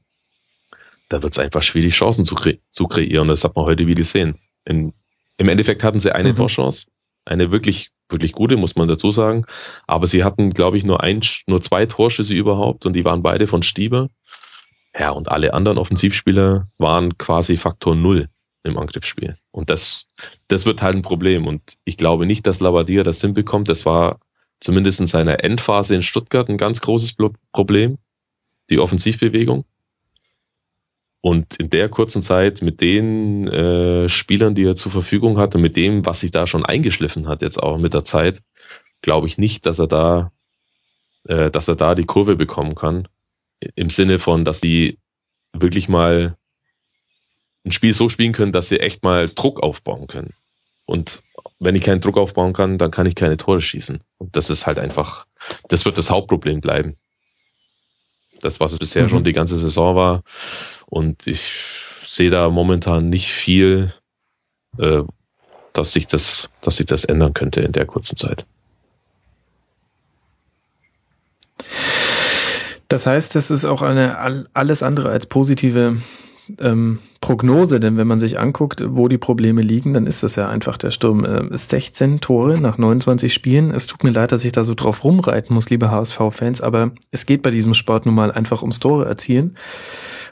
da wird es einfach schwierig, Chancen zu, kre zu kreieren. Das hat man heute wieder gesehen. In, Im Endeffekt hatten sie eine mhm. Torchance, eine wirklich, wirklich gute, muss man dazu sagen. Aber sie hatten, glaube ich, nur ein, nur zwei Torschüsse überhaupt und die waren beide von Stieber. Ja, und alle anderen Offensivspieler waren quasi Faktor Null im Angriffsspiel. Und das, das wird halt ein Problem. Und ich glaube nicht, dass Labadia das hinbekommt. Das war zumindest in seiner Endphase in Stuttgart ein ganz großes Problem. Die Offensivbewegung. Und in der kurzen Zeit mit den äh, Spielern, die er zur Verfügung hat und mit dem, was sich da schon eingeschliffen hat, jetzt auch mit der Zeit, glaube ich nicht, dass er da äh, dass er da die Kurve bekommen kann. Im Sinne von, dass die wirklich mal ein Spiel so spielen können, dass sie echt mal Druck aufbauen können. Und wenn ich keinen Druck aufbauen kann, dann kann ich keine Tore schießen. Und das ist halt einfach, das wird das Hauptproblem bleiben. Das, was es bisher mhm. schon die ganze Saison war. Und ich sehe da momentan nicht viel, äh, dass sich das, dass sich das ändern könnte in der kurzen Zeit. Das heißt, es ist auch eine alles andere als positive ähm, Prognose, denn wenn man sich anguckt, wo die Probleme liegen, dann ist das ja einfach der Sturm. Äh, 16 Tore nach 29 Spielen. Es tut mir leid, dass ich da so drauf rumreiten muss, liebe HSV-Fans, aber es geht bei diesem Sport nun mal einfach ums Tore erzielen.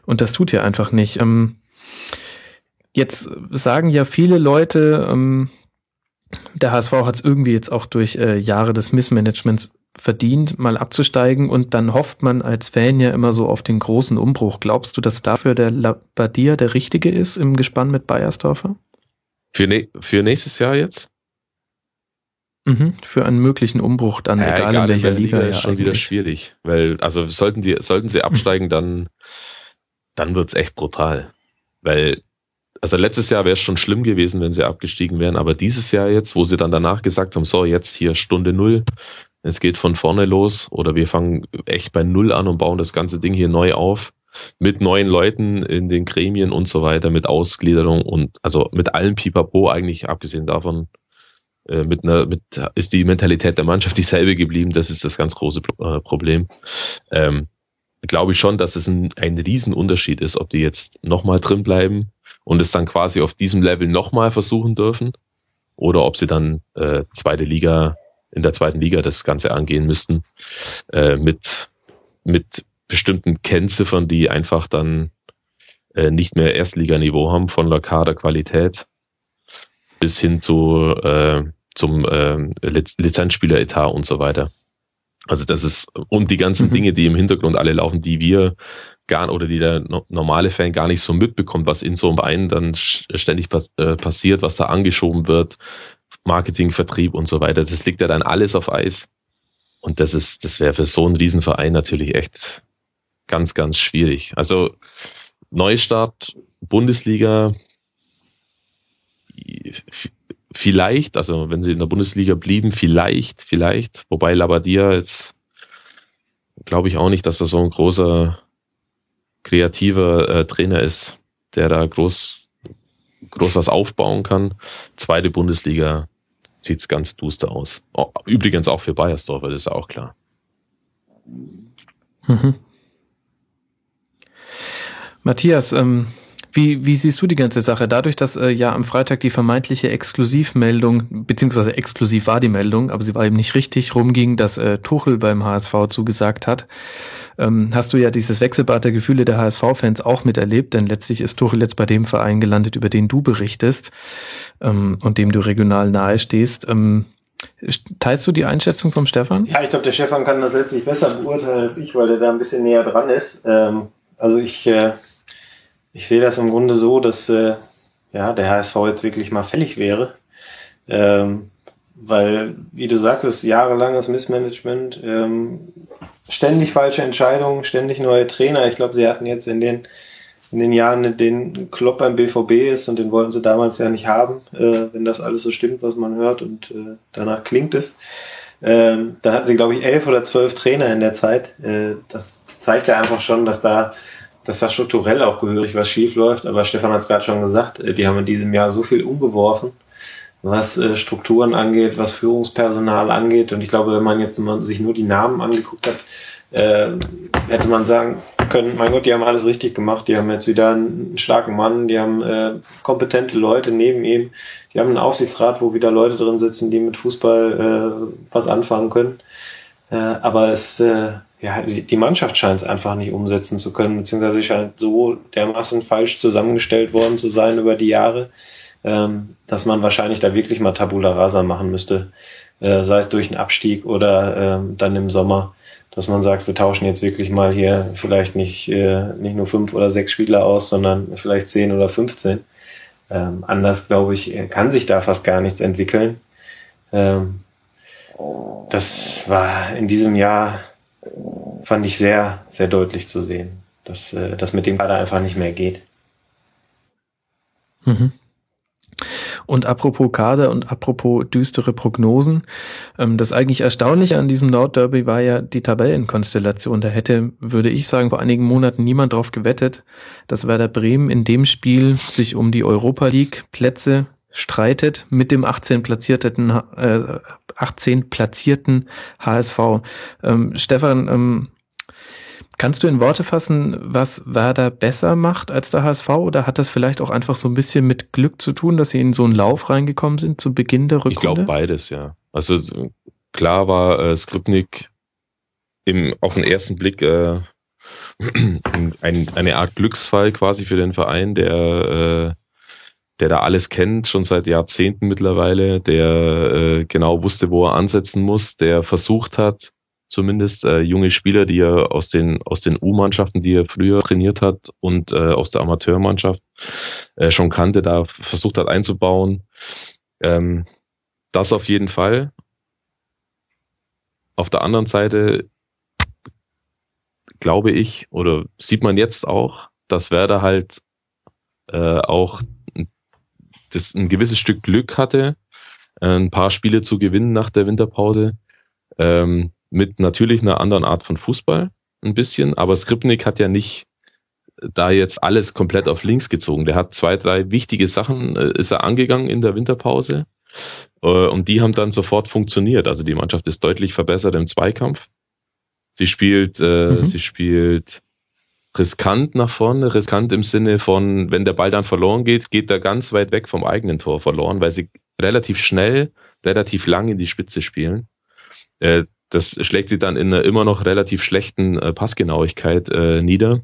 Und das tut ja einfach nicht. Ähm, jetzt sagen ja viele Leute, ähm, der HSV hat es irgendwie jetzt auch durch äh, Jahre des Missmanagements verdient, mal abzusteigen und dann hofft man als Fan ja immer so auf den großen Umbruch. Glaubst du, dass dafür der Labadia der richtige ist im Gespann mit Bayersdorfer? Für, ne für nächstes Jahr jetzt? Mhm, für einen möglichen Umbruch dann, ja, egal, egal, in welcher Liga, Liga ja schon eigentlich. wieder schwierig, weil also sollten die sollten sie absteigen, dann dann wird's echt brutal, weil also letztes Jahr wäre es schon schlimm gewesen, wenn sie abgestiegen wären, aber dieses Jahr jetzt, wo sie dann danach gesagt haben, so jetzt hier Stunde null, es geht von vorne los oder wir fangen echt bei Null an und bauen das ganze Ding hier neu auf mit neuen Leuten in den Gremien und so weiter, mit Ausgliederung und also mit allem Pipapo eigentlich, abgesehen davon, äh, mit einer, mit, ist die Mentalität der Mannschaft dieselbe geblieben, das ist das ganz große äh, Problem. Ähm, Glaube ich schon, dass es ein, ein Riesenunterschied ist, ob die jetzt nochmal drin bleiben und es dann quasi auf diesem Level nochmal versuchen dürfen oder ob sie dann äh, zweite Liga in der zweiten Liga das Ganze angehen müssten, äh, mit, mit bestimmten Kennziffern, die einfach dann äh, nicht mehr Erstliganiveau haben von der Kaderqualität bis hin zu äh, zum äh, Lizenzspieleretat und so weiter. Also das ist und die ganzen mhm. Dinge, die im Hintergrund alle laufen, die wir gar oder die der normale Fan gar nicht so mitbekommt, was in so einem Verein dann ständig äh, passiert, was da angeschoben wird, Marketing, Vertrieb und so weiter. Das liegt ja dann alles auf Eis. Und das ist, das wäre für so einen Riesenverein natürlich echt ganz, ganz schwierig. Also Neustart, Bundesliga, vielleicht, also wenn sie in der Bundesliga blieben, vielleicht, vielleicht, wobei Labadia jetzt glaube ich auch nicht, dass er so ein großer kreativer äh, Trainer ist, der da groß groß was aufbauen kann. Zweite Bundesliga sieht's ganz duster aus. Oh, übrigens auch für Bayersdorf, das ist auch klar. Mhm. Matthias, ähm, wie, wie siehst du die ganze Sache? Dadurch, dass äh, ja am Freitag die vermeintliche Exklusivmeldung, beziehungsweise exklusiv war die Meldung, aber sie war eben nicht richtig, rumging, dass äh, Tuchel beim HSV zugesagt hat, ähm, hast du ja dieses Wechselbad der Gefühle der HSV-Fans auch miterlebt, denn letztlich ist Tuchel jetzt bei dem Verein gelandet, über den du berichtest ähm, und dem du regional nahe stehst. Ähm, Teilst du die Einschätzung vom Stefan? Ja, ich glaube, der Stefan kann das letztlich besser beurteilen als ich, weil der da ein bisschen näher dran ist. Ähm, also ich, äh, ich sehe das im Grunde so, dass äh, ja, der HSV jetzt wirklich mal fällig wäre. Ähm, weil, wie du sagst, es jahrelanges Missmanagement, ähm, ständig falsche Entscheidungen, ständig neue Trainer. Ich glaube, sie hatten jetzt in den, in den Jahren, den Klopp beim BVB ist und den wollten sie damals ja nicht haben, äh, wenn das alles so stimmt, was man hört und äh, danach klingt es. Ähm, da hatten sie, glaube ich, elf oder zwölf Trainer in der Zeit. Äh, das zeigt ja einfach schon, dass da dass da strukturell auch gehörig was schief läuft. Aber Stefan hat es gerade schon gesagt, äh, die haben in diesem Jahr so viel umgeworfen was äh, Strukturen angeht, was Führungspersonal angeht. Und ich glaube, wenn man jetzt sich nur die Namen angeguckt hat, äh, hätte man sagen können, mein Gott, die haben alles richtig gemacht, die haben jetzt wieder einen starken Mann, die haben kompetente Leute neben ihm, die haben einen Aufsichtsrat, wo wieder Leute drin sitzen, die mit Fußball was anfangen können. Aber es, ja, die Mannschaft scheint es einfach nicht umsetzen zu können, beziehungsweise scheint so dermaßen falsch zusammengestellt worden zu sein über die Jahre, ähm, dass man wahrscheinlich da wirklich mal Tabula Rasa machen müsste, äh, sei es durch einen Abstieg oder ähm, dann im Sommer, dass man sagt, wir tauschen jetzt wirklich mal hier vielleicht nicht, äh, nicht nur fünf oder sechs Spieler aus, sondern vielleicht zehn oder 15. Ähm, anders, glaube ich, kann sich da fast gar nichts entwickeln. Ähm, das war in diesem Jahr fand ich sehr, sehr deutlich zu sehen, dass äh, das mit dem Kader einfach nicht mehr geht. Mhm. Und apropos Kader und apropos düstere Prognosen, ähm, das eigentlich Erstaunliche an diesem Nordderby war ja die Tabellenkonstellation. Da hätte, würde ich sagen, vor einigen Monaten niemand drauf gewettet, dass Werder Bremen in dem Spiel sich um die Europa League Plätze streitet mit dem 18 platzierten, äh, 18 platzierten HSV. Ähm, Stefan, ähm, Kannst du in Worte fassen, was Werder besser macht als der HSV oder hat das vielleicht auch einfach so ein bisschen mit Glück zu tun, dass sie in so einen Lauf reingekommen sind zu Beginn der Rückrunde? Ich glaube beides, ja. Also klar war äh, Skripnik im, auf den ersten Blick äh, ein, eine Art Glücksfall quasi für den Verein, der äh, der da alles kennt, schon seit Jahrzehnten mittlerweile, der äh, genau wusste, wo er ansetzen muss, der versucht hat, zumindest äh, junge Spieler, die er aus den aus den U-Mannschaften, die er früher trainiert hat und äh, aus der Amateurmannschaft äh, schon kannte, da versucht hat einzubauen. Ähm, das auf jeden Fall. Auf der anderen Seite glaube ich oder sieht man jetzt auch, dass Werder halt äh, auch das ein gewisses Stück Glück hatte, ein paar Spiele zu gewinnen nach der Winterpause. Ähm, mit natürlich einer anderen Art von Fußball ein bisschen, aber Skripnik hat ja nicht da jetzt alles komplett auf links gezogen. Der hat zwei, drei wichtige Sachen, äh, ist er angegangen in der Winterpause äh, und die haben dann sofort funktioniert. Also die Mannschaft ist deutlich verbessert im Zweikampf. Sie spielt, äh, mhm. sie spielt riskant nach vorne, riskant im Sinne von, wenn der Ball dann verloren geht, geht er ganz weit weg vom eigenen Tor verloren, weil sie relativ schnell, relativ lang in die Spitze spielen. Äh, das schlägt sich dann in einer immer noch relativ schlechten äh, Passgenauigkeit äh, nieder.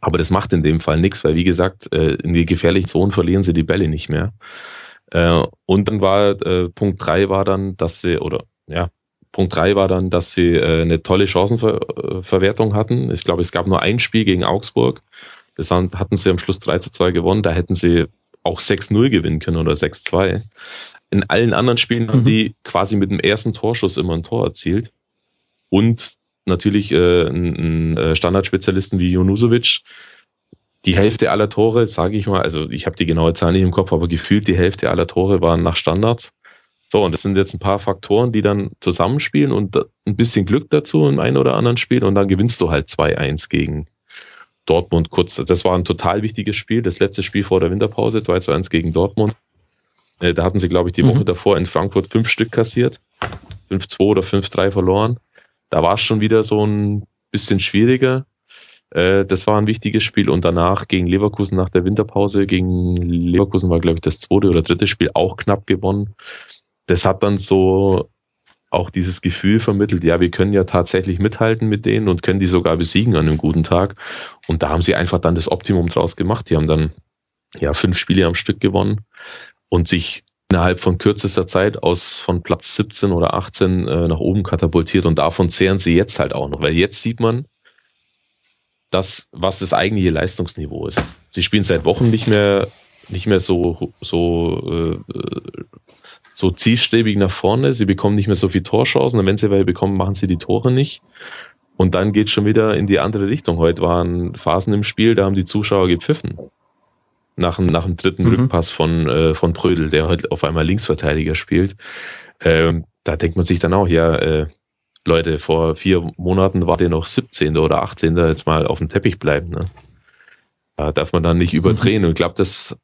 Aber das macht in dem Fall nichts, weil wie gesagt, in die gefährlichen Zonen verlieren sie die Bälle nicht mehr. Und dann war Punkt drei war dann, dass sie, oder ja, Punkt drei war dann, dass sie äh, eine tolle Chancenverwertung hatten. Ich glaube, es gab nur ein Spiel gegen Augsburg. Das hatten sie am Schluss 3 zu 2 gewonnen. Da hätten sie auch 6-0 gewinnen können oder 6-2 in allen anderen Spielen mhm. haben die quasi mit dem ersten Torschuss immer ein Tor erzielt. Und natürlich äh, ein, ein äh, Standardspezialisten wie Junusovic. Die Hälfte aller Tore, sage ich mal, also ich habe die genaue Zahl nicht im Kopf, aber gefühlt die Hälfte aller Tore waren nach Standards. So, und das sind jetzt ein paar Faktoren, die dann zusammenspielen und ein bisschen Glück dazu im einen oder anderen Spiel und dann gewinnst du halt 2-1 gegen Dortmund kurz. Das war ein total wichtiges Spiel, das letzte Spiel vor der Winterpause, 2-1 gegen Dortmund. Äh, da hatten sie, glaube ich, die mhm. Woche davor in Frankfurt fünf Stück kassiert. 5-2 oder 5-3 verloren. Da war es schon wieder so ein bisschen schwieriger. Äh, das war ein wichtiges Spiel und danach gegen Leverkusen nach der Winterpause, gegen Leverkusen war, glaube ich, das zweite oder dritte Spiel auch knapp gewonnen. Das hat dann so auch dieses Gefühl vermittelt, ja, wir können ja tatsächlich mithalten mit denen und können die sogar besiegen an einem guten Tag. Und da haben sie einfach dann das Optimum draus gemacht. Die haben dann ja fünf Spiele am Stück gewonnen und sich innerhalb von kürzester Zeit aus von Platz 17 oder 18 äh, nach oben katapultiert und davon zehren sie jetzt halt auch noch, weil jetzt sieht man, das, was das eigentliche Leistungsniveau ist. Sie spielen seit Wochen nicht mehr nicht mehr so so äh, so zielstrebig nach vorne. Sie bekommen nicht mehr so viel Torchancen. Und wenn sie welche bekommen, machen sie die Tore nicht. Und dann geht schon wieder in die andere Richtung. Heute waren Phasen im Spiel, da haben die Zuschauer gepfiffen nach, nach dem dritten mhm. Rückpass von, äh, von Prödel, der heute auf einmal Linksverteidiger spielt. Ähm, da denkt man sich dann auch, ja, äh, Leute, vor vier Monaten war der noch 17. oder 18. jetzt mal auf dem Teppich bleiben. Ne? Da darf man dann nicht mhm. überdrehen. Mhm. Und ich glaube, das,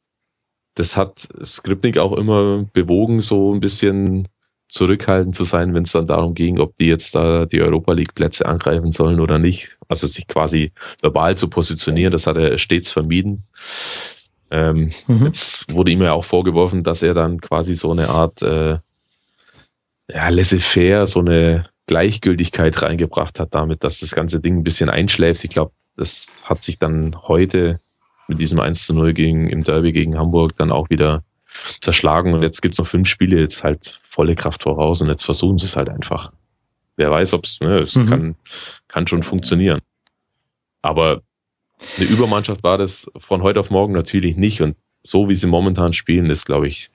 das hat Skripnik auch immer bewogen, so ein bisschen zurückhaltend zu sein, wenn es dann darum ging, ob die jetzt da die Europa League Plätze angreifen sollen oder nicht. Also sich quasi verbal zu positionieren, das hat er stets vermieden. Ähm, mhm. Jetzt wurde ihm ja auch vorgeworfen, dass er dann quasi so eine Art äh, ja, laissez-faire, so eine Gleichgültigkeit reingebracht hat damit, dass das ganze Ding ein bisschen einschläft. Ich glaube, das hat sich dann heute mit diesem 1 zu 0 gegen, im Derby gegen Hamburg dann auch wieder zerschlagen und jetzt gibt's noch fünf Spiele, jetzt halt volle Kraft voraus und jetzt versuchen sie es halt einfach. Wer weiß, ob's, ne, es mhm. kann, kann schon funktionieren. Aber eine Übermannschaft war das von heute auf morgen natürlich nicht. Und so wie sie momentan spielen, ist, glaube ich,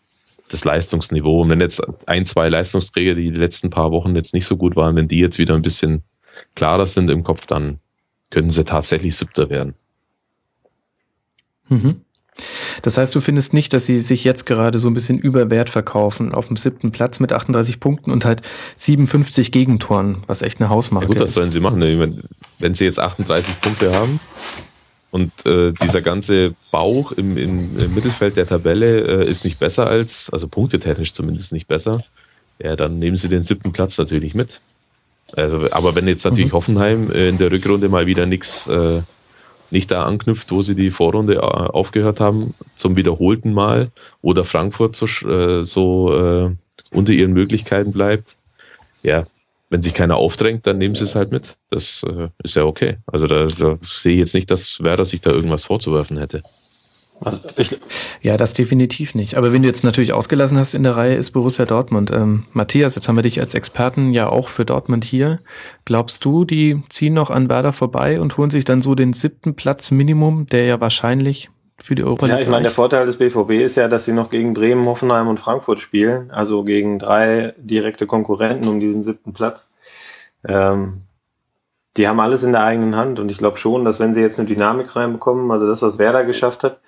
das Leistungsniveau. Und wenn jetzt ein, zwei Leistungsträger, die die letzten paar Wochen jetzt nicht so gut waren, wenn die jetzt wieder ein bisschen klarer sind im Kopf, dann können sie tatsächlich Siebter werden. Mhm. Das heißt, du findest nicht, dass sie sich jetzt gerade so ein bisschen über Wert verkaufen auf dem siebten Platz mit 38 Punkten und halt 57 Gegentoren, was echt eine Hausmarke ist. Ja gut, das sollen sie machen. Ne? Wenn sie jetzt 38 Punkte haben und äh, dieser ganze Bauch im, im, im Mittelfeld der Tabelle äh, ist nicht besser als, also punktetechnisch zumindest nicht besser, ja, dann nehmen sie den siebten Platz natürlich mit. Also, aber wenn jetzt natürlich mhm. Hoffenheim äh, in der Rückrunde mal wieder nichts äh, nicht da anknüpft, wo sie die Vorrunde äh, aufgehört haben, zum wiederholten Mal, oder Frankfurt so, äh, so äh, unter ihren Möglichkeiten bleibt, ja, wenn sich keiner aufdrängt, dann nehmen sie es halt mit. Das äh, ist ja okay. Also da, da sehe ich jetzt nicht, dass Werder sich da irgendwas vorzuwerfen hätte. Was, ich, ja, das definitiv nicht. Aber wenn du jetzt natürlich ausgelassen hast in der Reihe, ist Borussia Dortmund. Ähm, Matthias, jetzt haben wir dich als Experten ja auch für Dortmund hier. Glaubst du, die ziehen noch an Werder vorbei und holen sich dann so den siebten Platz Minimum, der ja wahrscheinlich für die Europa Ja, ich meine, der Vorteil des BVB ist ja, dass sie noch gegen Bremen, Hoffenheim und Frankfurt spielen, also gegen drei direkte Konkurrenten um diesen siebten Platz. Ähm, die haben alles in der eigenen Hand und ich glaube schon, dass wenn sie jetzt eine Dynamik reinbekommen, also das, was Werder geschafft hat,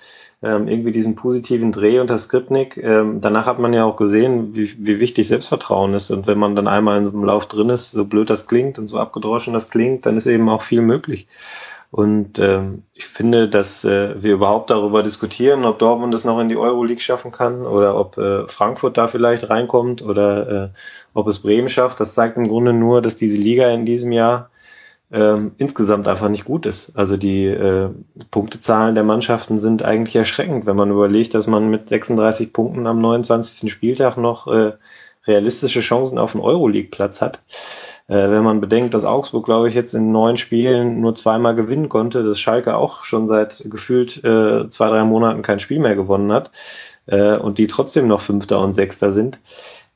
ähm, irgendwie diesen positiven Dreh unter Skripnik. Ähm, danach hat man ja auch gesehen, wie, wie wichtig Selbstvertrauen ist. Und wenn man dann einmal in so einem Lauf drin ist, so blöd das klingt und so abgedroschen das klingt, dann ist eben auch viel möglich. Und ähm, ich finde, dass äh, wir überhaupt darüber diskutieren, ob Dortmund es noch in die Euroleague schaffen kann oder ob äh, Frankfurt da vielleicht reinkommt oder äh, ob es Bremen schafft. Das zeigt im Grunde nur, dass diese Liga in diesem Jahr ähm, insgesamt einfach nicht gut ist. Also die äh, Punktezahlen der Mannschaften sind eigentlich erschreckend, wenn man überlegt, dass man mit 36 Punkten am 29. Spieltag noch äh, realistische Chancen auf einen Euroleague-Platz hat. Äh, wenn man bedenkt, dass Augsburg, glaube ich, jetzt in neun Spielen nur zweimal gewinnen konnte, dass Schalke auch schon seit gefühlt äh, zwei, drei Monaten kein Spiel mehr gewonnen hat äh, und die trotzdem noch Fünfter und Sechster sind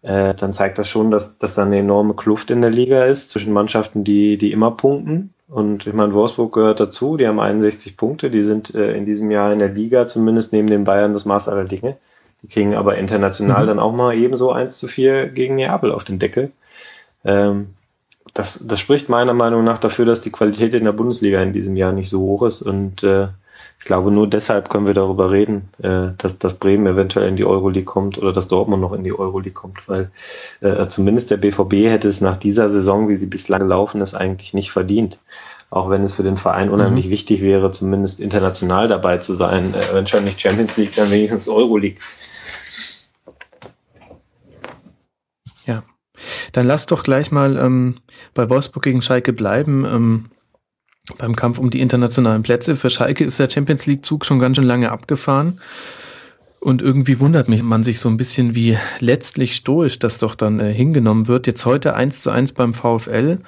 äh, dann zeigt das schon, dass, dass da eine enorme Kluft in der Liga ist zwischen Mannschaften, die, die immer punkten. Und ich meine, Wolfsburg gehört dazu, die haben 61 Punkte, die sind äh, in diesem Jahr in der Liga, zumindest neben den Bayern, das Maß aller Dinge. Die kriegen aber international mhm. dann auch mal ebenso 1 zu 4 gegen Neapel auf den Deckel. Ähm, das, das spricht meiner Meinung nach dafür, dass die Qualität in der Bundesliga in diesem Jahr nicht so hoch ist und äh, ich glaube, nur deshalb können wir darüber reden, äh, dass, dass Bremen eventuell in die Euroleague kommt oder dass Dortmund noch in die Euroleague kommt, weil äh, zumindest der BVB hätte es nach dieser Saison, wie sie bislang gelaufen ist, eigentlich nicht verdient. Auch wenn es für den Verein unheimlich mhm. wichtig wäre, zumindest international dabei zu sein. Äh, wenn schon nicht Champions League, dann wenigstens Euroleague. Ja, dann lass doch gleich mal ähm, bei Wolfsburg gegen Schalke bleiben. Ähm, beim Kampf um die internationalen Plätze. Für Schalke ist der Champions League-Zug schon ganz schön lange abgefahren. Und irgendwie wundert mich man sich so ein bisschen, wie letztlich stoisch das doch dann äh, hingenommen wird. Jetzt heute eins zu eins beim VfL.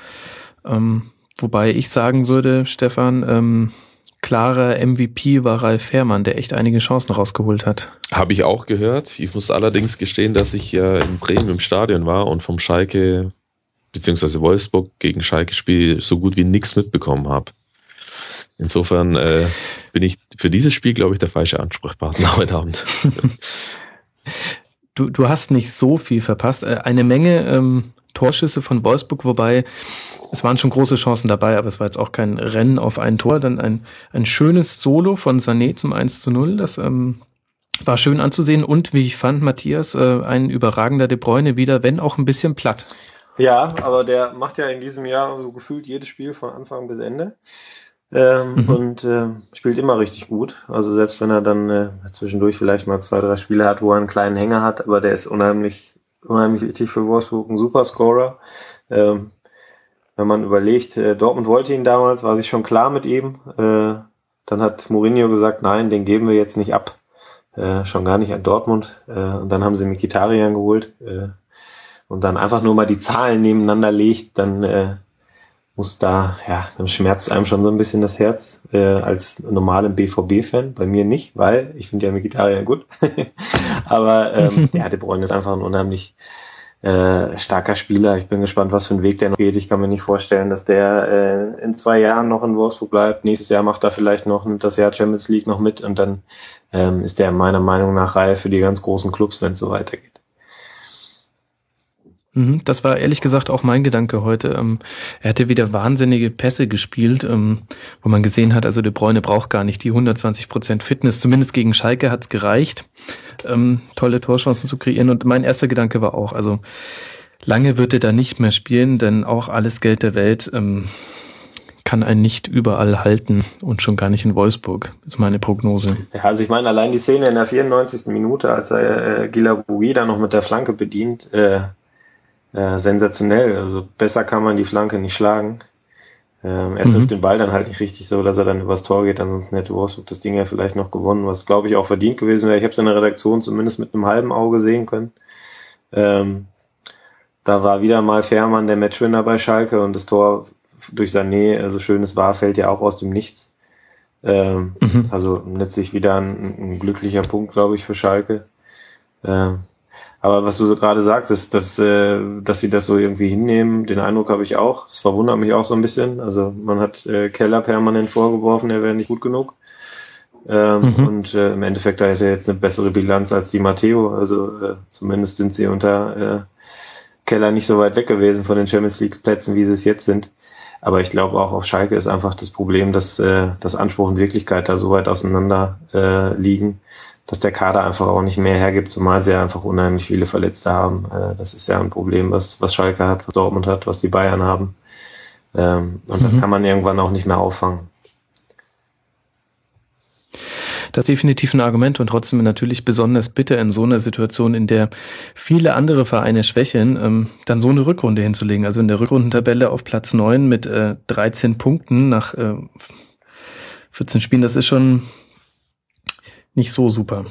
Ähm, wobei ich sagen würde, Stefan, ähm, klarer MVP war Ralf Fährmann, der echt einige Chancen rausgeholt hat. Habe ich auch gehört. Ich muss allerdings gestehen, dass ich ja in Bremen im Stadion war und vom Schalke beziehungsweise Wolfsburg gegen Schalke-Spiel so gut wie nichts mitbekommen habe. Insofern äh, bin ich für dieses Spiel, glaube ich, der falsche Ansprechpartner heute Abend. du, du hast nicht so viel verpasst. Äh, eine Menge ähm, Torschüsse von Wolfsburg, wobei es waren schon große Chancen dabei, aber es war jetzt auch kein Rennen auf ein Tor. Dann ein, ein schönes Solo von Sané zum 1 zu 0. Das ähm, war schön anzusehen und wie ich fand, Matthias, äh, ein überragender De Bruyne wieder, wenn auch ein bisschen platt. Ja, aber der macht ja in diesem Jahr so gefühlt jedes Spiel von Anfang bis Ende. Ähm, mhm. Und äh, spielt immer richtig gut. Also selbst wenn er dann äh, zwischendurch vielleicht mal zwei, drei Spiele hat, wo er einen kleinen Hänger hat, aber der ist unheimlich, unheimlich wichtig für Wolfsburg, ein Superscorer. Ähm, wenn man überlegt, äh, Dortmund wollte ihn damals, war sich schon klar mit ihm. Äh, dann hat Mourinho gesagt, nein, den geben wir jetzt nicht ab. Äh, schon gar nicht an Dortmund. Äh, und dann haben sie Mikitarian geholt. Äh, und dann einfach nur mal die Zahlen nebeneinander legt, dann äh, muss da, ja, dann schmerzt einem schon so ein bisschen das Herz äh, als normalem BVB-Fan. Bei mir nicht, weil ich finde ja Vegetarier gut. Aber ähm, ja, De Bruyne ist einfach ein unheimlich äh, starker Spieler. Ich bin gespannt, was für einen Weg der noch geht. Ich kann mir nicht vorstellen, dass der äh, in zwei Jahren noch in Wolfsburg bleibt. Nächstes Jahr macht er vielleicht noch das Jahr Champions League noch mit und dann ähm, ist der meiner Meinung nach reif für die ganz großen Clubs, wenn es so weitergeht. Mhm, das war ehrlich gesagt auch mein Gedanke heute. Ähm, er hatte wieder wahnsinnige Pässe gespielt, ähm, wo man gesehen hat, also De Bruyne braucht gar nicht die 120 Prozent Fitness. Zumindest gegen Schalke hat's gereicht, ähm, tolle Torchancen zu kreieren. Und mein erster Gedanke war auch, also lange wird er da nicht mehr spielen, denn auch alles Geld der Welt kann einen nicht überall halten und schon gar nicht in Wolfsburg, ist meine Prognose. Ja, also ich meine, allein die Szene in der 94. Minute, als er äh, Gila da noch mit der Flanke bedient, äh, äh, sensationell. Also besser kann man die Flanke nicht schlagen. Ähm, er trifft mhm. den Ball dann halt nicht richtig so, dass er dann übers Tor geht. Ansonsten hätte Wolfsburg das Ding ja vielleicht noch gewonnen, was glaube ich auch verdient gewesen wäre. Ich habe es in der Redaktion zumindest mit einem halben Auge sehen können. Ähm, da war wieder mal Fährmann der Matchwinner bei Schalke und das Tor durch Sané, also schön es war, fällt ja auch aus dem Nichts. Ähm, mhm. Also letztlich wieder ein, ein glücklicher Punkt, glaube ich, für Schalke. Ähm, aber was du so gerade sagst, ist, dass, äh, dass sie das so irgendwie hinnehmen, den Eindruck habe ich auch. Das verwundert mich auch so ein bisschen. Also man hat äh, Keller permanent vorgeworfen, er wäre nicht gut genug. Ähm, mhm. Und äh, im Endeffekt da ist er jetzt eine bessere Bilanz als die Matteo. Also äh, zumindest sind sie unter äh, Keller nicht so weit weg gewesen von den Champions League Plätzen, wie sie es jetzt sind. Aber ich glaube auch auf Schalke ist einfach das Problem, dass, äh, dass Anspruch und Wirklichkeit da so weit auseinander äh, liegen, dass der Kader einfach auch nicht mehr hergibt, zumal sie einfach unheimlich viele Verletzte haben. Äh, das ist ja ein Problem, was, was Schalke hat, was Dortmund hat, was die Bayern haben. Ähm, und mhm. das kann man irgendwann auch nicht mehr auffangen. Das ist definitiv ein Argument und trotzdem natürlich besonders bitter in so einer Situation, in der viele andere Vereine schwächeln, ähm, dann so eine Rückrunde hinzulegen. Also in der Rückrundentabelle auf Platz neun mit äh, 13 Punkten nach äh, 14 Spielen, das ist schon nicht so super.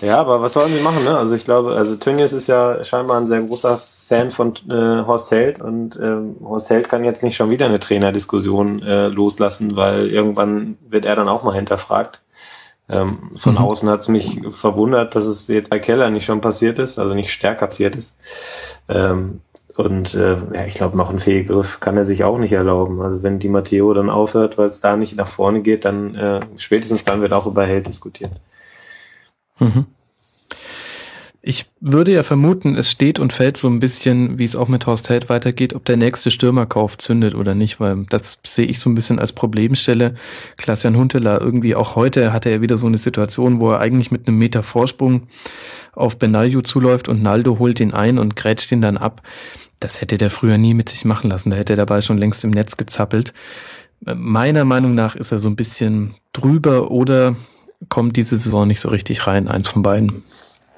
Ja, aber was sollen sie machen? Ne? Also ich glaube, also Tönnies ist ja scheinbar ein sehr großer Fan von äh, Horst Held und ähm, Horst Held kann jetzt nicht schon wieder eine Trainerdiskussion äh, loslassen, weil irgendwann wird er dann auch mal hinterfragt. Ähm, von mhm. außen hat es mich verwundert, dass es jetzt bei Keller nicht schon passiert ist, also nicht stärker passiert ist. Ähm, und äh, ja, ich glaube, noch einen Fehlgriff kann er sich auch nicht erlauben. Also wenn Di Matteo dann aufhört, weil es da nicht nach vorne geht, dann äh, spätestens dann wird auch über Held diskutiert. Mhm. Ich würde ja vermuten, es steht und fällt so ein bisschen, wie es auch mit Horst Held weitergeht, ob der nächste Stürmerkauf zündet oder nicht, weil das sehe ich so ein bisschen als Problemstelle. Klaas-Jan Huntelaar irgendwie auch heute hatte er wieder so eine Situation, wo er eigentlich mit einem Meter Vorsprung auf Benaglio zuläuft und Naldo holt ihn ein und grätscht ihn dann ab. Das hätte der früher nie mit sich machen lassen. Da hätte er dabei schon längst im Netz gezappelt. Meiner Meinung nach ist er so ein bisschen drüber oder kommt diese Saison nicht so richtig rein, eins von beiden.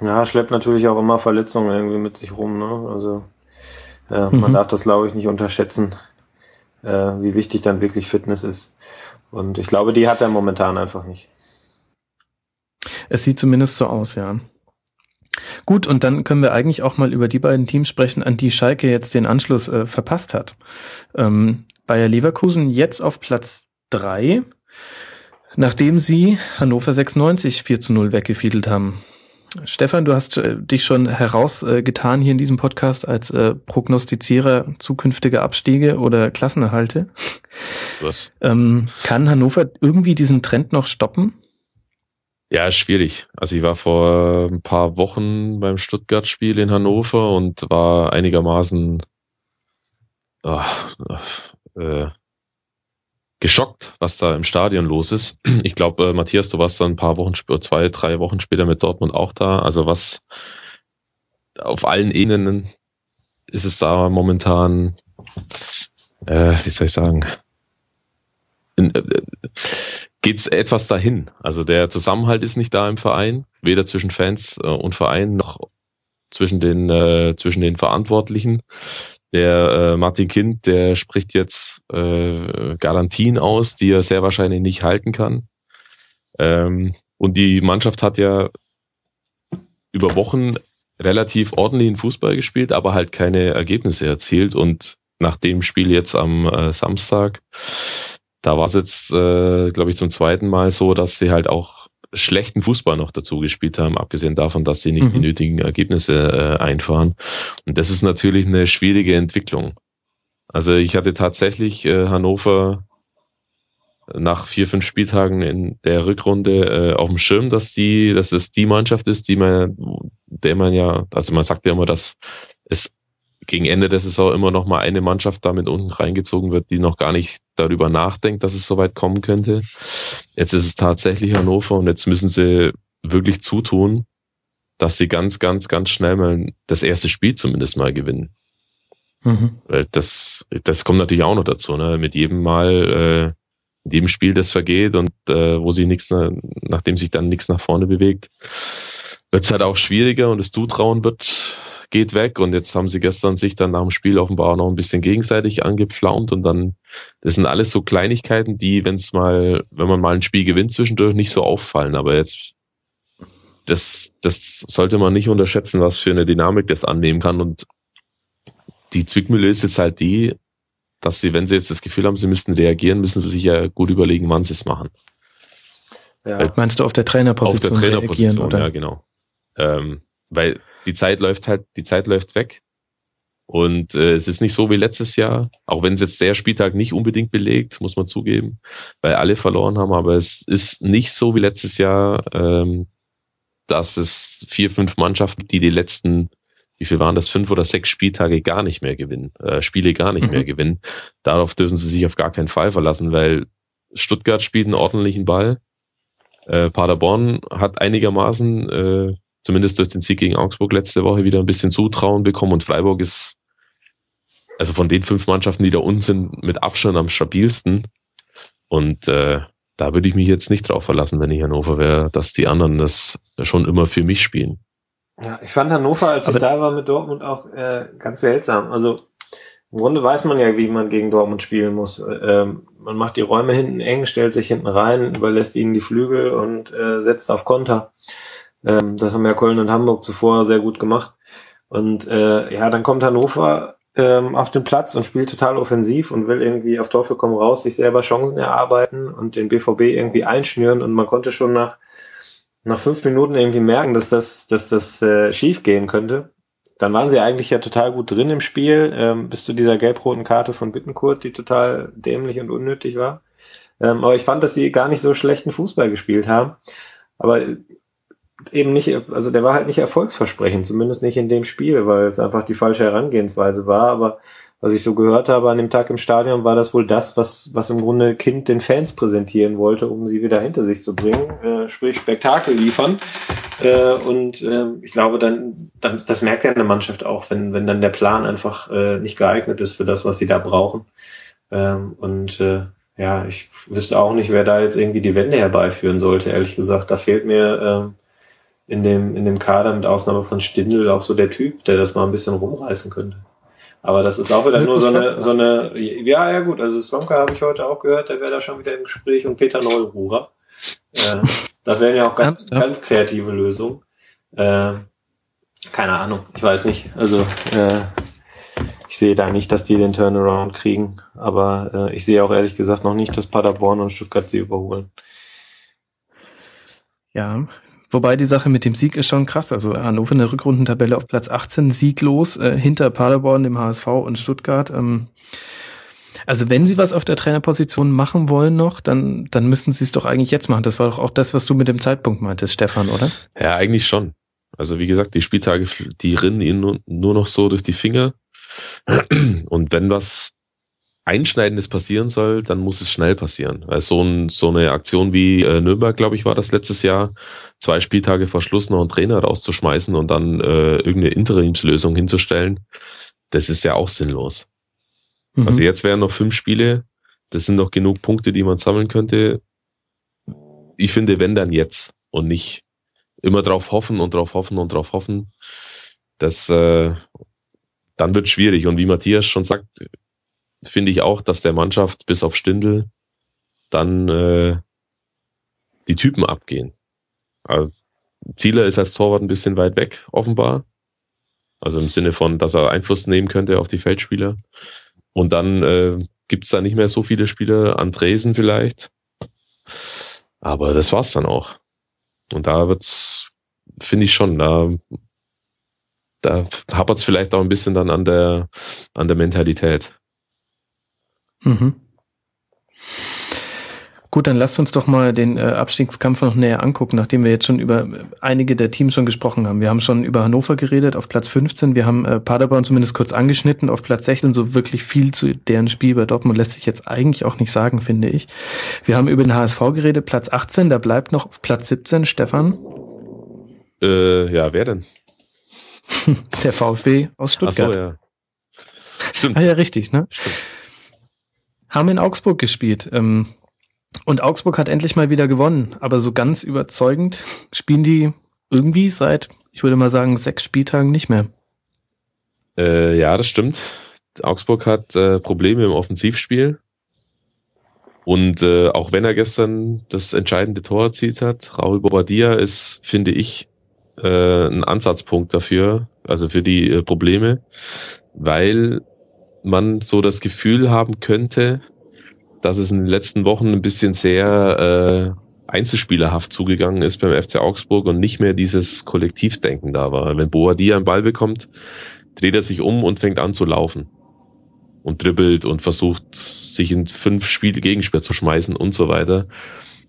Ja, schleppt natürlich auch immer Verletzungen irgendwie mit sich rum. Ne? Also äh, mhm. man darf das, glaube ich, nicht unterschätzen, äh, wie wichtig dann wirklich Fitness ist. Und ich glaube, die hat er momentan einfach nicht. Es sieht zumindest so aus, ja. Gut, und dann können wir eigentlich auch mal über die beiden Teams sprechen, an die Schalke jetzt den Anschluss äh, verpasst hat. Ähm, Bayer Leverkusen jetzt auf Platz drei, nachdem sie Hannover 96 4 zu 0 weggefiedelt haben. Stefan, du hast äh, dich schon herausgetan äh, hier in diesem Podcast als äh, Prognostizierer zukünftiger Abstiege oder Klassenerhalte. Was? Ähm, kann Hannover irgendwie diesen Trend noch stoppen? Ja, schwierig. Also ich war vor ein paar Wochen beim Stuttgart-Spiel in Hannover und war einigermaßen oh, äh, geschockt, was da im Stadion los ist. Ich glaube, äh, Matthias, du warst dann ein paar Wochen, zwei, drei Wochen später mit Dortmund auch da. Also was auf allen Ebenen ist es da momentan, äh, wie soll ich sagen, in, äh, geht's etwas dahin. Also der Zusammenhalt ist nicht da im Verein, weder zwischen Fans äh, und Verein noch zwischen den äh, zwischen den Verantwortlichen. Der äh, Martin Kind, der spricht jetzt äh, Garantien aus, die er sehr wahrscheinlich nicht halten kann. Ähm, und die Mannschaft hat ja über Wochen relativ ordentlichen Fußball gespielt, aber halt keine Ergebnisse erzielt. Und nach dem Spiel jetzt am äh, Samstag, da war es jetzt, äh, glaube ich, zum zweiten Mal so, dass sie halt auch schlechten Fußball noch dazu gespielt haben, abgesehen davon, dass sie nicht mhm. die nötigen Ergebnisse äh, einfahren. Und das ist natürlich eine schwierige Entwicklung. Also ich hatte tatsächlich äh, Hannover nach vier, fünf Spieltagen in der Rückrunde äh, auf dem Schirm, dass die, dass es die Mannschaft ist, die man, der man ja, also man sagt ja immer, dass es gegen Ende der Saison immer noch mal eine Mannschaft damit unten reingezogen wird, die noch gar nicht darüber nachdenkt, dass es so weit kommen könnte. Jetzt ist es tatsächlich Hannover und jetzt müssen sie wirklich zutun, dass sie ganz, ganz, ganz schnell mal das erste Spiel zumindest mal gewinnen. Mhm. Das, das kommt natürlich auch noch dazu, ne? Mit jedem Mal, äh, in jedem Spiel, das vergeht und äh, wo sie nichts, nachdem sich dann nichts nach vorne bewegt, wird es halt auch schwieriger und das Zutrauen wird geht weg und jetzt haben sie gestern sich dann nach dem Spiel offenbar noch ein bisschen gegenseitig angepflaumt und dann, das sind alles so Kleinigkeiten, die, wenn es mal, wenn man mal ein Spiel gewinnt zwischendurch, nicht so auffallen, aber jetzt, das, das sollte man nicht unterschätzen, was für eine Dynamik das annehmen kann und die Zwickmühle ist jetzt halt die, dass sie, wenn sie jetzt das Gefühl haben, sie müssten reagieren, müssen sie sich ja gut überlegen, wann sie es machen. Ja. Meinst du auf der Trainerposition, auf der Trainerposition reagieren, oder? Ja, genau. Ähm, weil die Zeit läuft halt, die Zeit läuft weg. Und äh, es ist nicht so wie letztes Jahr, auch wenn es jetzt der Spieltag nicht unbedingt belegt, muss man zugeben, weil alle verloren haben, aber es ist nicht so wie letztes Jahr, ähm, dass es vier, fünf Mannschaften, die die letzten, wie viel waren das, fünf oder sechs Spieltage gar nicht mehr gewinnen, äh, Spiele gar nicht mhm. mehr gewinnen. Darauf dürfen sie sich auf gar keinen Fall verlassen, weil Stuttgart spielt einen ordentlichen Ball. Äh, Paderborn hat einigermaßen äh, zumindest durch den Sieg gegen Augsburg letzte Woche wieder ein bisschen Zutrauen bekommen und Freiburg ist also von den fünf Mannschaften, die da unten sind, mit Abstand am stabilsten. Und äh, da würde ich mich jetzt nicht drauf verlassen, wenn ich Hannover wäre, dass die anderen das schon immer für mich spielen. Ja, ich fand Hannover, als Aber ich da war mit Dortmund, auch äh, ganz seltsam. Also im Grunde weiß man ja, wie man gegen Dortmund spielen muss. Ähm, man macht die Räume hinten eng, stellt sich hinten rein, überlässt ihnen die Flügel und äh, setzt auf Konter. Ähm, das haben ja Köln und Hamburg zuvor sehr gut gemacht. Und äh, ja, dann kommt Hannover ähm, auf den Platz und spielt total offensiv und will irgendwie auf Teufel komm raus sich selber Chancen erarbeiten und den BVB irgendwie einschnüren und man konnte schon nach nach fünf Minuten irgendwie merken, dass das, dass das äh, schief gehen könnte. Dann waren sie eigentlich ja total gut drin im Spiel, ähm, bis zu dieser gelb-roten Karte von Bittenkurt, die total dämlich und unnötig war. Ähm, aber ich fand, dass sie gar nicht so schlechten Fußball gespielt haben. Aber eben nicht, also der war halt nicht erfolgsversprechend, zumindest nicht in dem Spiel, weil es einfach die falsche Herangehensweise war. Aber was ich so gehört habe an dem Tag im Stadion, war das wohl das, was, was im Grunde Kind den Fans präsentieren wollte, um sie wieder hinter sich zu bringen, äh, sprich Spektakel liefern. Äh, und äh, ich glaube, dann, dann, das merkt ja eine Mannschaft auch, wenn, wenn dann der Plan einfach äh, nicht geeignet ist für das, was sie da brauchen. Ähm, und äh, ja, ich wüsste auch nicht, wer da jetzt irgendwie die Wende herbeiführen sollte, ehrlich gesagt. Da fehlt mir ähm, in dem, in dem Kader mit Ausnahme von Stindl auch so der Typ, der das mal ein bisschen rumreißen könnte. Aber das ist auch wieder nur so eine, so eine, ja, ja gut, also Slomka habe ich heute auch gehört, der wäre da schon wieder im Gespräch und Peter Neururer. Äh, da wären ja auch ganz, ganz kreative Lösungen. Äh, keine Ahnung, ich weiß nicht. Also äh, ich sehe da nicht, dass die den Turnaround kriegen, aber äh, ich sehe auch ehrlich gesagt noch nicht, dass Paderborn und Stuttgart sie überholen. Ja, Wobei die Sache mit dem Sieg ist schon krass. Also Hannover in der Rückrundentabelle auf Platz 18 sieglos, äh, hinter Paderborn, dem HSV und Stuttgart. Ähm, also wenn sie was auf der Trainerposition machen wollen noch, dann, dann müssen sie es doch eigentlich jetzt machen. Das war doch auch das, was du mit dem Zeitpunkt meintest, Stefan, oder? Ja, eigentlich schon. Also wie gesagt, die Spieltage, die rinnen ihnen nur, nur noch so durch die Finger. Und wenn was Einschneidendes passieren soll, dann muss es schnell passieren. Weil so, ein, so eine Aktion wie äh, Nürnberg, glaube ich, war das letztes Jahr, zwei Spieltage vor Schluss noch einen Trainer rauszuschmeißen und dann äh, irgendeine Interimslösung hinzustellen, das ist ja auch sinnlos. Mhm. Also jetzt wären noch fünf Spiele, das sind noch genug Punkte, die man sammeln könnte. Ich finde, wenn dann jetzt und nicht immer drauf hoffen und drauf hoffen und drauf hoffen, das äh, dann wird schwierig. Und wie Matthias schon sagt, finde ich auch, dass der Mannschaft bis auf Stindel dann äh, die Typen abgehen. Also, Zieler ist als Torwart ein bisschen weit weg, offenbar. Also im Sinne von, dass er Einfluss nehmen könnte auf die Feldspieler. Und dann äh, gibt es da nicht mehr so viele Spieler, Andresen vielleicht. Aber das war's dann auch. Und da wird's, finde ich schon, da, da hapert's vielleicht auch ein bisschen dann an der, an der Mentalität. Mhm. Gut, dann lasst uns doch mal den äh, Abstiegskampf noch näher angucken, nachdem wir jetzt schon über äh, einige der Teams schon gesprochen haben. Wir haben schon über Hannover geredet auf Platz 15. Wir haben äh, Paderborn zumindest kurz angeschnitten auf Platz 16. So wirklich viel zu deren Spiel bei Dortmund lässt sich jetzt eigentlich auch nicht sagen, finde ich. Wir haben über den HSV geredet, Platz 18. Da bleibt noch auf Platz 17 Stefan. Äh, ja, wer denn? der VfB aus Stuttgart. Ach so, ja. Stimmt. Ah ja, richtig, ne? Stimmt. Haben in Augsburg gespielt. Ähm, und Augsburg hat endlich mal wieder gewonnen, aber so ganz überzeugend spielen die irgendwie seit, ich würde mal sagen, sechs Spieltagen nicht mehr. Äh, ja, das stimmt. Augsburg hat äh, Probleme im Offensivspiel. Und äh, auch wenn er gestern das entscheidende Tor erzielt hat, Raul Bobadilla ist, finde ich, äh, ein Ansatzpunkt dafür, also für die äh, Probleme, weil man so das Gefühl haben könnte, dass es in den letzten Wochen ein bisschen sehr äh, einzelspielerhaft zugegangen ist beim FC Augsburg und nicht mehr dieses Kollektivdenken da war. Wenn Boadilla einen Ball bekommt, dreht er sich um und fängt an zu laufen und dribbelt und versucht, sich in fünf Spiele Gegenspieler zu schmeißen und so weiter.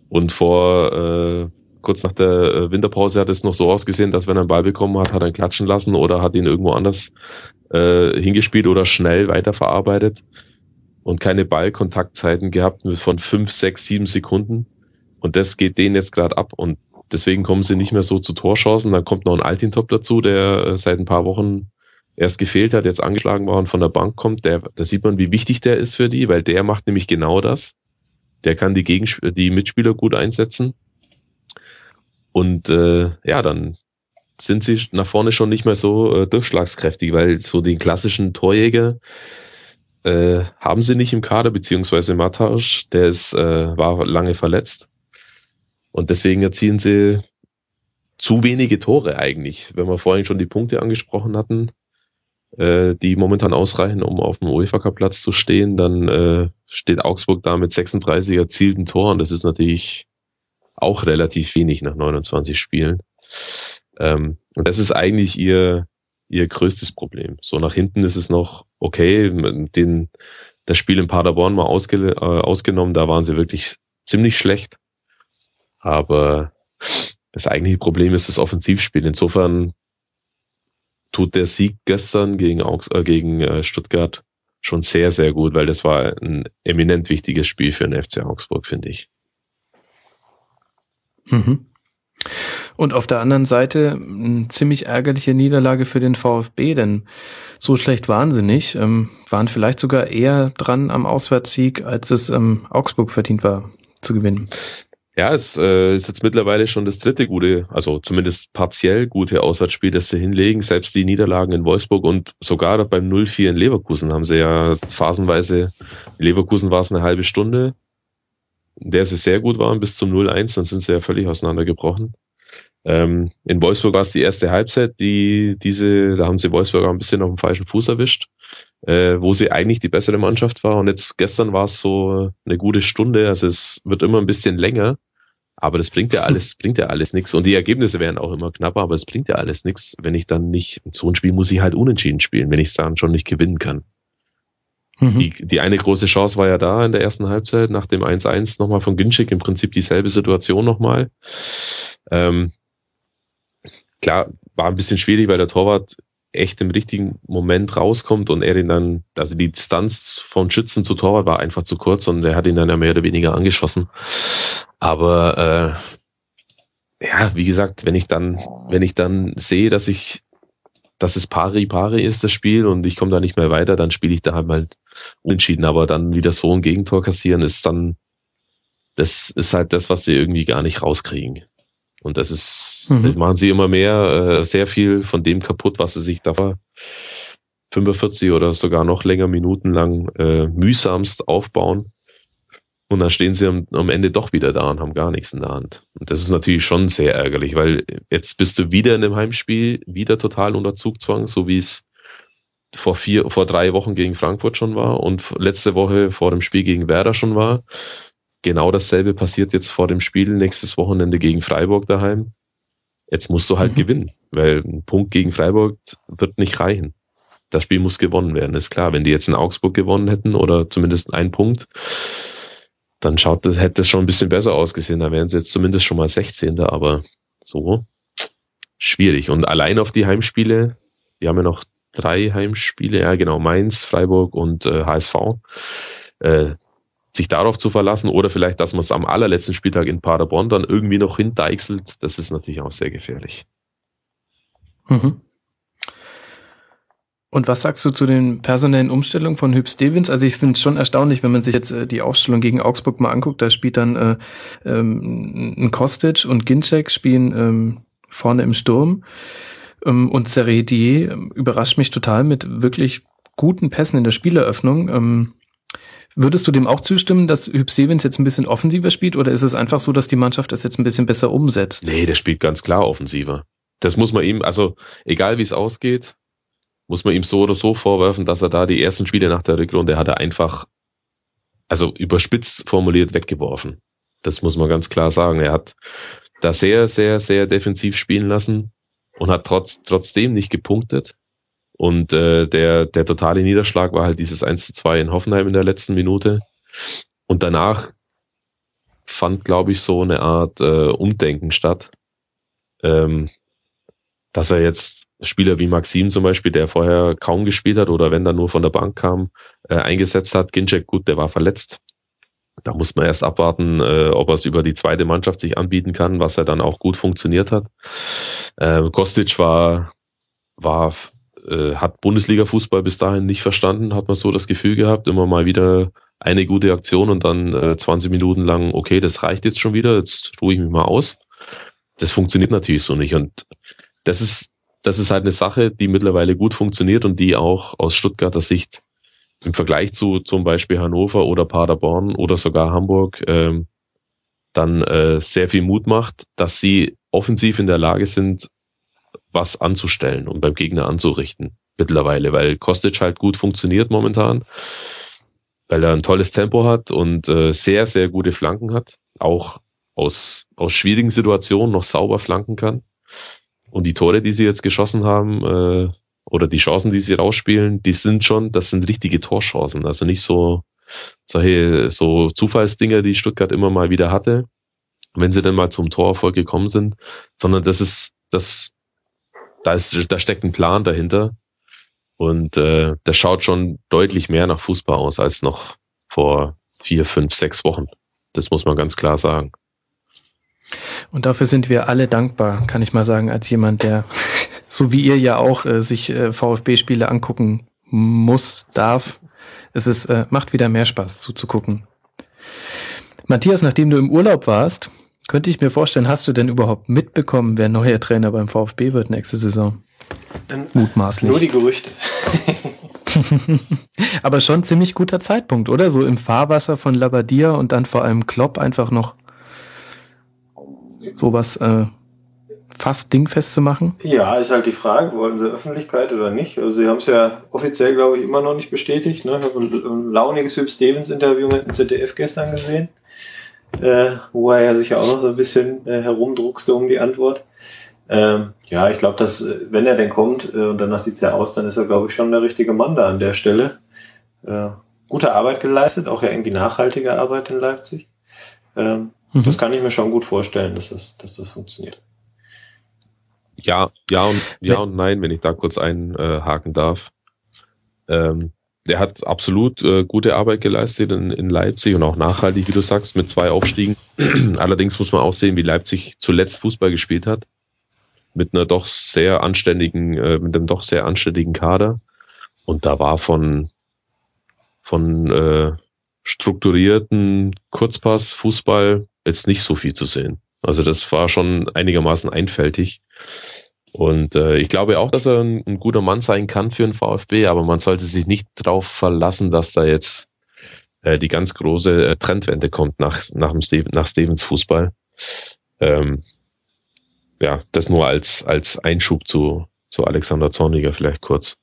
Und vor äh, kurz nach der äh, Winterpause hat es noch so ausgesehen, dass wenn er einen Ball bekommen hat, hat er ihn klatschen lassen oder hat ihn irgendwo anders äh, hingespielt oder schnell weiterverarbeitet und keine Ballkontaktzeiten gehabt von fünf, sechs, sieben Sekunden. Und das geht denen jetzt gerade ab und deswegen kommen sie nicht mehr so zu Torchancen. Dann kommt noch ein Altintop dazu, der äh, seit ein paar Wochen erst gefehlt hat, jetzt angeschlagen war und von der Bank kommt. Der, da sieht man, wie wichtig der ist für die, weil der macht nämlich genau das. Der kann die, Gegensp die Mitspieler gut einsetzen. Und äh, ja, dann sind sie nach vorne schon nicht mehr so äh, durchschlagskräftig, weil so den klassischen Torjäger, äh, haben sie nicht im Kader, beziehungsweise Matausch, der ist, äh, war lange verletzt. Und deswegen erzielen sie zu wenige Tore eigentlich. Wenn wir vorhin schon die Punkte angesprochen hatten, äh, die momentan ausreichen, um auf dem UEFA Cup Platz zu stehen, dann äh, steht Augsburg da mit 36 erzielten Toren. Das ist natürlich auch relativ wenig nach 29 Spielen. Ähm, und das ist eigentlich ihr, ihr größtes Problem. So nach hinten ist es noch okay. Den, das Spiel in Paderborn mal ausge, äh, ausgenommen, da waren sie wirklich ziemlich schlecht. Aber das eigentliche Problem ist das Offensivspiel. Insofern tut der Sieg gestern gegen, Augs äh, gegen äh, Stuttgart schon sehr, sehr gut, weil das war ein eminent wichtiges Spiel für den FC Augsburg, finde ich. Mhm. Und auf der anderen Seite eine ziemlich ärgerliche Niederlage für den VfB, denn so schlecht waren sie nicht, ähm, waren vielleicht sogar eher dran am Auswärtssieg, als es ähm, Augsburg verdient war zu gewinnen. Ja, es äh, ist jetzt mittlerweile schon das dritte gute, also zumindest partiell gute Auswärtsspiel, das sie hinlegen. Selbst die Niederlagen in Wolfsburg und sogar beim 0-4 in Leverkusen haben sie ja phasenweise, in Leverkusen war es eine halbe Stunde, in der sie sehr gut waren bis zum 0-1, dann sind sie ja völlig auseinandergebrochen. Ähm, in Wolfsburg war es die erste Halbzeit, die diese, da haben sie Wolfsburg auch ein bisschen auf dem falschen Fuß erwischt, äh, wo sie eigentlich die bessere Mannschaft war. Und jetzt gestern war es so eine gute Stunde, also es wird immer ein bisschen länger, aber das bringt ja alles, bringt ja alles nichts. Und die Ergebnisse werden auch immer knapper, aber es bringt ja alles nichts, wenn ich dann nicht, so ein Spiel muss ich halt unentschieden spielen, wenn ich es dann schon nicht gewinnen kann. Mhm. Die, die eine große Chance war ja da in der ersten Halbzeit, nach dem 1-1 nochmal von Ginczek, im Prinzip dieselbe Situation nochmal. Ähm, klar, war ein bisschen schwierig, weil der Torwart echt im richtigen Moment rauskommt und er ihn dann, also die Distanz von Schützen zu Torwart war einfach zu kurz und er hat ihn dann ja mehr oder weniger angeschossen. Aber äh, ja, wie gesagt, wenn ich dann, wenn ich dann sehe, dass ich, dass es pari pari ist, das Spiel, und ich komme da nicht mehr weiter, dann spiele ich da halt mal unentschieden. Aber dann wieder so ein Gegentor kassieren, ist dann, das ist halt das, was wir irgendwie gar nicht rauskriegen. Und das ist, mhm. das machen sie immer mehr, äh, sehr viel von dem kaputt, was sie sich da 45 oder sogar noch länger Minuten lang äh, mühsamst aufbauen. Und dann stehen sie am, am, Ende doch wieder da und haben gar nichts in der Hand. Und das ist natürlich schon sehr ärgerlich, weil jetzt bist du wieder in einem Heimspiel, wieder total unter Zugzwang, so wie es vor vier, vor drei Wochen gegen Frankfurt schon war und letzte Woche vor dem Spiel gegen Werder schon war genau dasselbe passiert jetzt vor dem Spiel nächstes Wochenende gegen Freiburg daheim. Jetzt musst du halt mhm. gewinnen, weil ein Punkt gegen Freiburg wird nicht reichen. Das Spiel muss gewonnen werden, ist klar. Wenn die jetzt in Augsburg gewonnen hätten oder zumindest ein Punkt, dann schaut das, hätte es schon ein bisschen besser ausgesehen. Da wären sie jetzt zumindest schon mal 16. Aber so schwierig. Und allein auf die Heimspiele, wir haben ja noch drei Heimspiele, ja genau, Mainz, Freiburg und äh, HSV, äh, sich darauf zu verlassen oder vielleicht, dass man es am allerletzten Spieltag in Paderborn dann irgendwie noch hindeichselt, das ist natürlich auch sehr gefährlich. Mhm. Und was sagst du zu den personellen Umstellungen von Hüb Stevens? Also ich finde es schon erstaunlich, wenn man sich jetzt äh, die Aufstellung gegen Augsburg mal anguckt. Da spielt dann äh, ähm, ein Kostic und Ginczek spielen ähm, vorne im Sturm. Ähm, und Seredier ähm, überrascht mich total mit wirklich guten Pässen in der Spieleröffnung. Ähm, würdest du dem auch zustimmen, dass Hüb Stevens jetzt ein bisschen offensiver spielt oder ist es einfach so, dass die Mannschaft das jetzt ein bisschen besser umsetzt? Nee, der spielt ganz klar offensiver. Das muss man ihm, also egal wie es ausgeht, muss man ihm so oder so vorwerfen, dass er da die ersten Spiele nach der Rückrunde hat er einfach, also überspitzt formuliert, weggeworfen. Das muss man ganz klar sagen. Er hat da sehr, sehr, sehr defensiv spielen lassen und hat trotz, trotzdem nicht gepunktet. Und äh, der, der totale Niederschlag war halt dieses 1 zu 2 in Hoffenheim in der letzten Minute. Und danach fand, glaube ich, so eine Art äh, Umdenken statt. Ähm, dass er jetzt Spieler wie Maxim zum Beispiel, der vorher kaum gespielt hat oder wenn er nur von der Bank kam, äh, eingesetzt hat. Ginczek, gut, der war verletzt. Da muss man erst abwarten, äh, ob er es über die zweite Mannschaft sich anbieten kann, was er dann auch gut funktioniert hat. Äh, Kostic war, war, äh, hat Bundesliga-Fußball bis dahin nicht verstanden, hat man so das Gefühl gehabt, immer mal wieder eine gute Aktion und dann äh, 20 Minuten lang, okay, das reicht jetzt schon wieder, jetzt ruhe ich mich mal aus. Das funktioniert natürlich so nicht und das ist das ist halt eine Sache, die mittlerweile gut funktioniert und die auch aus Stuttgarter Sicht im Vergleich zu zum Beispiel Hannover oder Paderborn oder sogar Hamburg ähm, dann äh, sehr viel Mut macht, dass sie offensiv in der Lage sind, was anzustellen und beim Gegner anzurichten mittlerweile, weil Kostic halt gut funktioniert momentan, weil er ein tolles Tempo hat und äh, sehr, sehr gute Flanken hat, auch aus, aus schwierigen Situationen noch sauber flanken kann. Und die Tore, die sie jetzt geschossen haben, äh, oder die Chancen, die sie rausspielen, die sind schon, das sind richtige Torchancen. Also nicht so solche so Zufallsdinger, die Stuttgart immer mal wieder hatte, wenn sie dann mal zum Torerfolg gekommen sind, sondern das ist, das, da ist, da steckt ein Plan dahinter. Und äh, das schaut schon deutlich mehr nach Fußball aus als noch vor vier, fünf, sechs Wochen. Das muss man ganz klar sagen. Und dafür sind wir alle dankbar, kann ich mal sagen, als jemand, der, so wie ihr ja auch, äh, sich äh, VfB-Spiele angucken muss, darf. Es ist, äh, macht wieder mehr Spaß zuzugucken. Matthias, nachdem du im Urlaub warst, könnte ich mir vorstellen, hast du denn überhaupt mitbekommen, wer neuer Trainer beim VfB wird nächste Saison? Mutmaßlich. Nur die Gerüchte. Aber schon ziemlich guter Zeitpunkt, oder? So im Fahrwasser von Labadia und dann vor allem Klopp einfach noch sowas äh, fast dingfest zu machen? Ja, ist halt die Frage, wollen sie Öffentlichkeit oder nicht? Also sie haben es ja offiziell, glaube ich, immer noch nicht bestätigt. Ne? Ich habe ein launiges Hüb Stevens Interview mit dem ZDF gestern gesehen, äh, wo er ja sich ja auch noch so ein bisschen äh, herumdruckste um die Antwort. Ähm, ja, ich glaube, dass äh, wenn er denn kommt, äh, und danach sieht's ja aus, dann ist er, glaube ich, schon der richtige Mann da an der Stelle. Äh, gute Arbeit geleistet, auch ja irgendwie nachhaltige Arbeit in Leipzig. Ähm, Mhm. Das kann ich mir schon gut vorstellen, dass das, dass das funktioniert. Ja, ja und ja und nein, wenn ich da kurz einhaken äh, darf. Ähm, der hat absolut äh, gute Arbeit geleistet in, in Leipzig und auch nachhaltig, wie du sagst, mit zwei Aufstiegen. Allerdings muss man auch sehen, wie Leipzig zuletzt Fußball gespielt hat. Mit einer doch sehr anständigen, äh, mit einem doch sehr anständigen Kader. Und da war von, von äh, strukturierten Kurzpass, Fußball jetzt nicht so viel zu sehen. Also das war schon einigermaßen einfältig. Und äh, ich glaube auch, dass er ein, ein, guter Mann sein kann für den VfB, aber man sollte sich nicht darauf verlassen, dass da jetzt äh, die ganz große äh, Trendwende kommt nach, nach, dem Steven, nach Stevens Fußball. Ähm, ja, das nur als, als Einschub zu, zu Alexander Zorniger vielleicht kurz.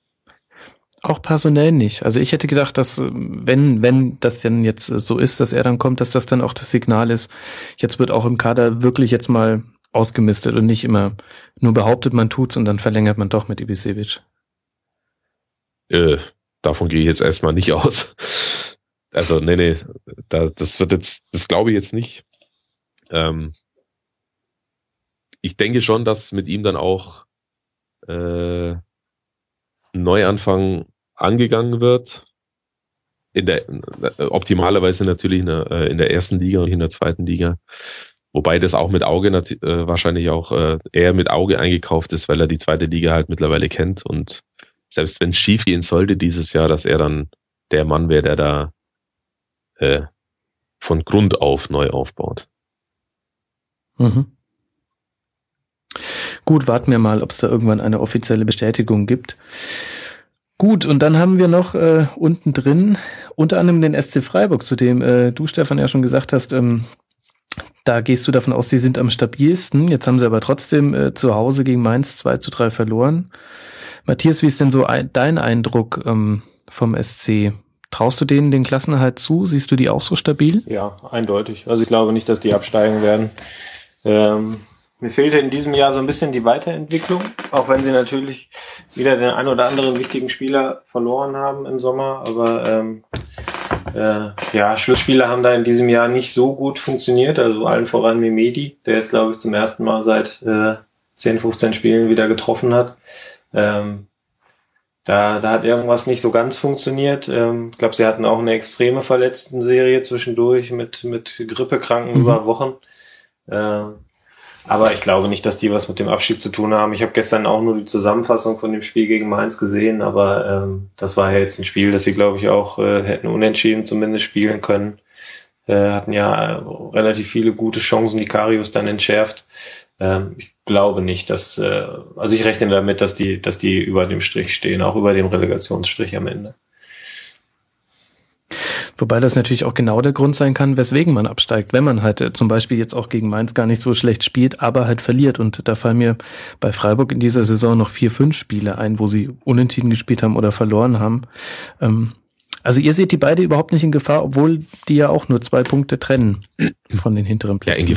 Auch personell nicht. Also ich hätte gedacht, dass äh, wenn, wenn das denn jetzt äh, so ist, dass er dann kommt, dass das dann auch das Signal ist, jetzt wird auch im Kader wirklich jetzt mal ausgemistet und nicht immer nur behauptet, man tut's und dann verlängert man doch mit Ibisevic. Äh, davon gehe ich jetzt erstmal nicht aus. also nee, nee, da, das wird jetzt, das glaube ich jetzt nicht. Ähm, ich denke schon, dass mit ihm dann auch äh, Neuanfang angegangen wird. In der optimalerweise natürlich in der, äh, in der ersten Liga und in der zweiten Liga. Wobei das auch mit Auge äh, wahrscheinlich auch äh, eher mit Auge eingekauft ist, weil er die zweite Liga halt mittlerweile kennt und selbst wenn es schief gehen sollte dieses Jahr, dass er dann der Mann wäre, der da äh, von Grund auf neu aufbaut. Mhm. Gut, warten wir mal, ob es da irgendwann eine offizielle Bestätigung gibt. Gut, und dann haben wir noch äh, unten drin unter anderem den SC Freiburg, zu dem äh, du, Stefan, ja schon gesagt hast, ähm, da gehst du davon aus, die sind am stabilsten. Jetzt haben sie aber trotzdem äh, zu Hause gegen Mainz 2 zu 3 verloren. Matthias, wie ist denn so ein, dein Eindruck ähm, vom SC? Traust du denen den Klassenerhalt zu? Siehst du die auch so stabil? Ja, eindeutig. Also ich glaube nicht, dass die absteigen werden. Ähm, mir fehlte in diesem Jahr so ein bisschen die Weiterentwicklung, auch wenn sie natürlich wieder den einen oder anderen wichtigen Spieler verloren haben im Sommer. Aber ähm, äh, ja, Schlussspieler haben da in diesem Jahr nicht so gut funktioniert. Also allen voran Mimedi, der jetzt glaube ich zum ersten Mal seit äh, 10, 15 Spielen wieder getroffen hat. Ähm, da, da hat irgendwas nicht so ganz funktioniert. Ähm, ich glaube, sie hatten auch eine extreme Verletzten-Serie zwischendurch mit, mit Grippekranken mhm. über Wochen. Ähm, aber ich glaube nicht, dass die was mit dem Abschied zu tun haben. Ich habe gestern auch nur die Zusammenfassung von dem Spiel gegen Mainz gesehen, aber ähm, das war ja jetzt ein Spiel, das sie, glaube ich, auch äh, hätten unentschieden zumindest spielen können. Äh, hatten ja äh, relativ viele gute Chancen, die Karius dann entschärft. Ähm, ich glaube nicht, dass, äh, also ich rechne damit, dass die, dass die über dem Strich stehen, auch über dem Relegationsstrich am Ende. Wobei das natürlich auch genau der Grund sein kann, weswegen man absteigt, wenn man halt äh, zum Beispiel jetzt auch gegen Mainz gar nicht so schlecht spielt, aber halt verliert. Und da fallen mir bei Freiburg in dieser Saison noch vier, fünf Spiele ein, wo sie unentschieden gespielt haben oder verloren haben. Ähm, also ihr seht die beide überhaupt nicht in Gefahr, obwohl die ja auch nur zwei Punkte trennen von den hinteren Plätzen. Ja,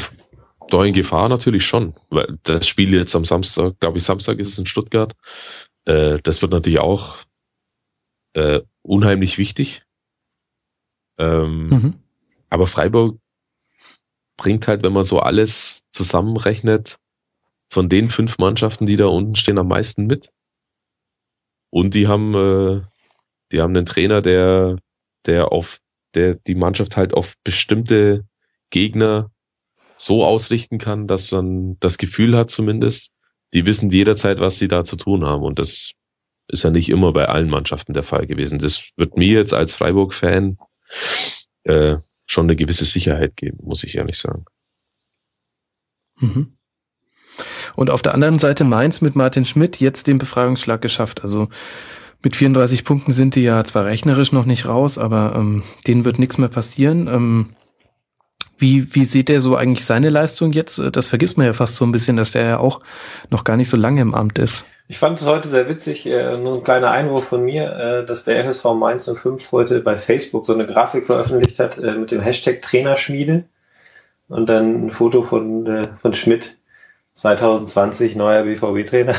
doch in Gefahr natürlich schon, weil das Spiel jetzt am Samstag, glaube ich, Samstag ist es in Stuttgart, äh, das wird natürlich auch äh, unheimlich wichtig. Ähm, mhm. Aber Freiburg bringt halt, wenn man so alles zusammenrechnet, von den fünf Mannschaften, die da unten stehen, am meisten mit. Und die haben, äh, die haben einen Trainer, der, der auf, der die Mannschaft halt auf bestimmte Gegner so ausrichten kann, dass man das Gefühl hat zumindest, die wissen jederzeit, was sie da zu tun haben. Und das ist ja nicht immer bei allen Mannschaften der Fall gewesen. Das wird mir jetzt als Freiburg-Fan äh, schon eine gewisse Sicherheit geben, muss ich ehrlich sagen. Mhm. Und auf der anderen Seite Mainz mit Martin Schmidt jetzt den Befragungsschlag geschafft. Also mit 34 Punkten sind die ja zwar rechnerisch noch nicht raus, aber ähm, denen wird nichts mehr passieren. Ähm, wie, wie sieht er so eigentlich seine Leistung jetzt? Das vergisst man ja fast so ein bisschen, dass der ja auch noch gar nicht so lange im Amt ist. Ich fand es heute sehr witzig, äh, nur ein kleiner Einwurf von mir, äh, dass der FSV Mainz 05 heute bei Facebook so eine Grafik veröffentlicht hat äh, mit dem Hashtag Trainerschmiede und dann ein Foto von, äh, von Schmidt 2020, neuer BVB-Trainer.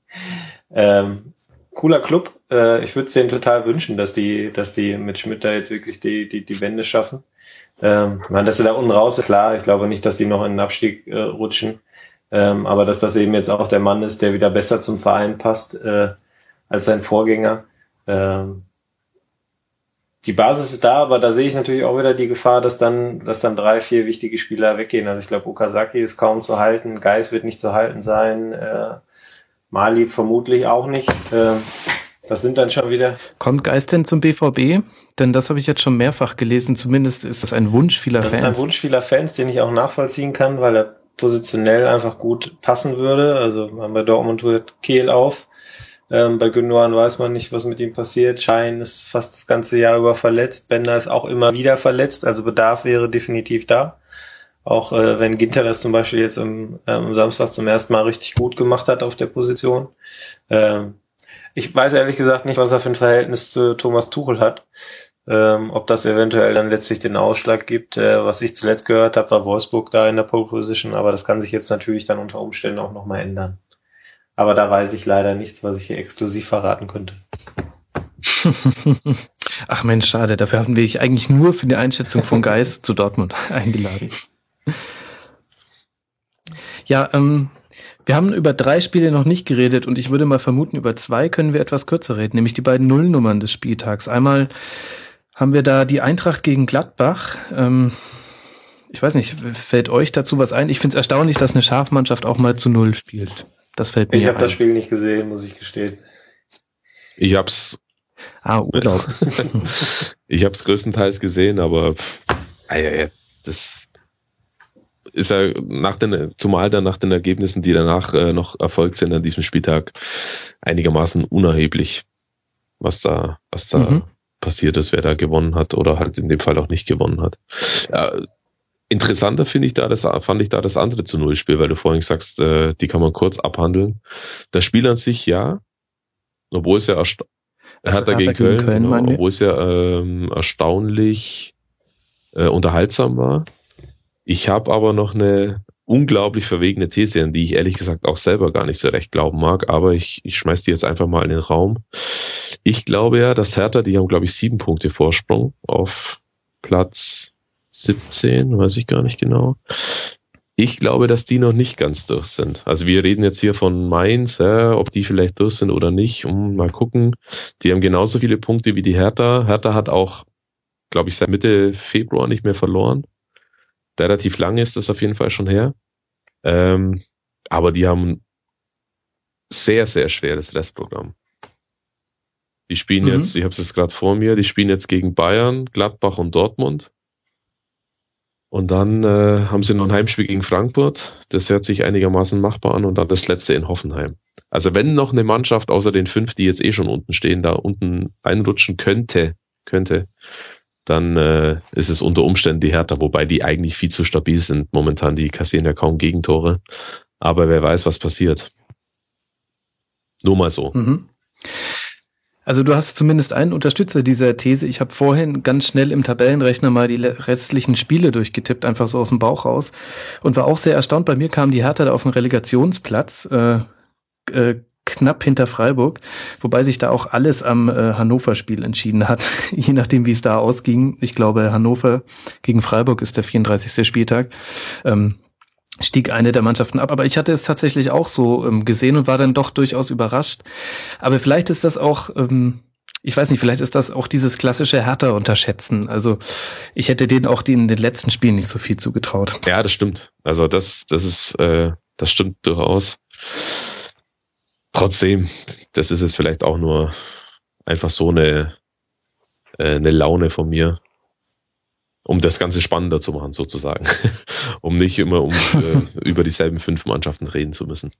ähm, cooler Club. Äh, ich würde es denen total wünschen, dass die, dass die mit Schmidt da jetzt wirklich die, die, die Wende schaffen. Ähm, ich meine, dass sie da unten raus, klar, ich glaube nicht, dass sie noch in den Abstieg äh, rutschen. Ähm, aber dass das eben jetzt auch der Mann ist, der wieder besser zum Verein passt äh, als sein Vorgänger. Ähm, die Basis ist da, aber da sehe ich natürlich auch wieder die Gefahr, dass dann, dass dann drei, vier wichtige Spieler weggehen. Also ich glaube, Okazaki ist kaum zu halten, Geis wird nicht zu halten sein, äh, Mali vermutlich auch nicht. Äh, das sind dann schon wieder. Kommt Geist denn zum BVB? Denn das habe ich jetzt schon mehrfach gelesen. Zumindest ist das ein Wunsch vieler das Fans. Das ist ein Wunsch vieler Fans, den ich auch nachvollziehen kann, weil er positionell einfach gut passen würde. Also bei Dortmund hört Kehl auf. Ähm, bei Gündogan weiß man nicht, was mit ihm passiert. Schein ist fast das ganze Jahr über verletzt. Bender ist auch immer wieder verletzt. Also Bedarf wäre definitiv da. Auch äh, wenn Ginter das zum Beispiel jetzt am, ähm, am Samstag zum ersten Mal richtig gut gemacht hat auf der Position. Ähm, ich weiß ehrlich gesagt nicht, was er für ein Verhältnis zu Thomas Tuchel hat. Ähm, ob das eventuell dann letztlich den Ausschlag gibt. Äh, was ich zuletzt gehört habe, war Wolfsburg da in der Pole Position, aber das kann sich jetzt natürlich dann unter Umständen auch nochmal ändern. Aber da weiß ich leider nichts, was ich hier exklusiv verraten könnte. Ach Mensch, schade. Dafür hatten wir ich eigentlich nur für die Einschätzung von Geist zu Dortmund eingeladen. Ja, ähm, wir haben über drei Spiele noch nicht geredet und ich würde mal vermuten, über zwei können wir etwas kürzer reden, nämlich die beiden Nullnummern des Spieltags. Einmal haben wir da die Eintracht gegen Gladbach. Ähm, ich weiß nicht, fällt euch dazu was ein? Ich finde es erstaunlich, dass eine Schafmannschaft auch mal zu Null spielt. Das fällt mir Ich habe das Spiel nicht gesehen, muss ich gestehen. Ich hab's. Ah, Urlaub. ich hab's größtenteils gesehen, aber ah, das ist ja nach den, zumal dann nach den Ergebnissen, die danach äh, noch erfolgt sind an diesem Spieltag, einigermaßen unerheblich, was da, was da mhm. Passiert ist, wer da gewonnen hat oder halt in dem Fall auch nicht gewonnen hat. Ja, interessanter finde ich da das, fand ich da das andere zu Null Spiel, weil du vorhin sagst, äh, die kann man kurz abhandeln. Das Spiel an sich ja, obwohl es ja ersta also hat er gegen Köln, Köln genau, obwohl es ja ähm, erstaunlich äh, unterhaltsam war. Ich habe aber noch eine unglaublich verwegene These, an die ich ehrlich gesagt auch selber gar nicht so recht glauben mag, aber ich, ich schmeiß die jetzt einfach mal in den Raum. Ich glaube ja, dass Hertha, die haben glaube ich sieben Punkte Vorsprung auf Platz 17, weiß ich gar nicht genau. Ich glaube, dass die noch nicht ganz durch sind. Also wir reden jetzt hier von Mainz, ja, ob die vielleicht durch sind oder nicht. Um, mal gucken. Die haben genauso viele Punkte wie die Hertha. Hertha hat auch, glaube ich, seit Mitte Februar nicht mehr verloren. Relativ lange ist das auf jeden Fall schon her. Ähm, aber die haben sehr, sehr schweres Restprogramm. Die spielen mhm. jetzt, ich habe es jetzt gerade vor mir, die spielen jetzt gegen Bayern, Gladbach und Dortmund. Und dann äh, haben sie noch ein Heimspiel gegen Frankfurt. Das hört sich einigermaßen machbar an. Und dann das letzte in Hoffenheim. Also wenn noch eine Mannschaft außer den fünf, die jetzt eh schon unten stehen, da unten einrutschen könnte, könnte, dann äh, ist es unter Umständen die Hertha, wobei die eigentlich viel zu stabil sind momentan. Die kassieren ja kaum Gegentore. Aber wer weiß, was passiert. Nur mal so. Mhm. Also du hast zumindest einen Unterstützer dieser These. Ich habe vorhin ganz schnell im Tabellenrechner mal die restlichen Spiele durchgetippt, einfach so aus dem Bauch raus und war auch sehr erstaunt. Bei mir kam die Hertha da auf einen Relegationsplatz, äh, äh, knapp hinter Freiburg, wobei sich da auch alles am äh, Hannover-Spiel entschieden hat, je nachdem, wie es da ausging. Ich glaube, Hannover gegen Freiburg ist der 34. Spieltag. Ähm, stieg eine der Mannschaften ab. Aber ich hatte es tatsächlich auch so ähm, gesehen und war dann doch durchaus überrascht. Aber vielleicht ist das auch, ähm, ich weiß nicht, vielleicht ist das auch dieses klassische Härter unterschätzen. Also ich hätte denen auch die in den letzten Spielen nicht so viel zugetraut. Ja, das stimmt. Also das, das ist, äh, das stimmt durchaus. Trotzdem, das ist jetzt vielleicht auch nur einfach so eine, äh, eine Laune von mir um das Ganze spannender zu machen, sozusagen. um nicht immer um äh, über dieselben fünf Mannschaften reden zu müssen.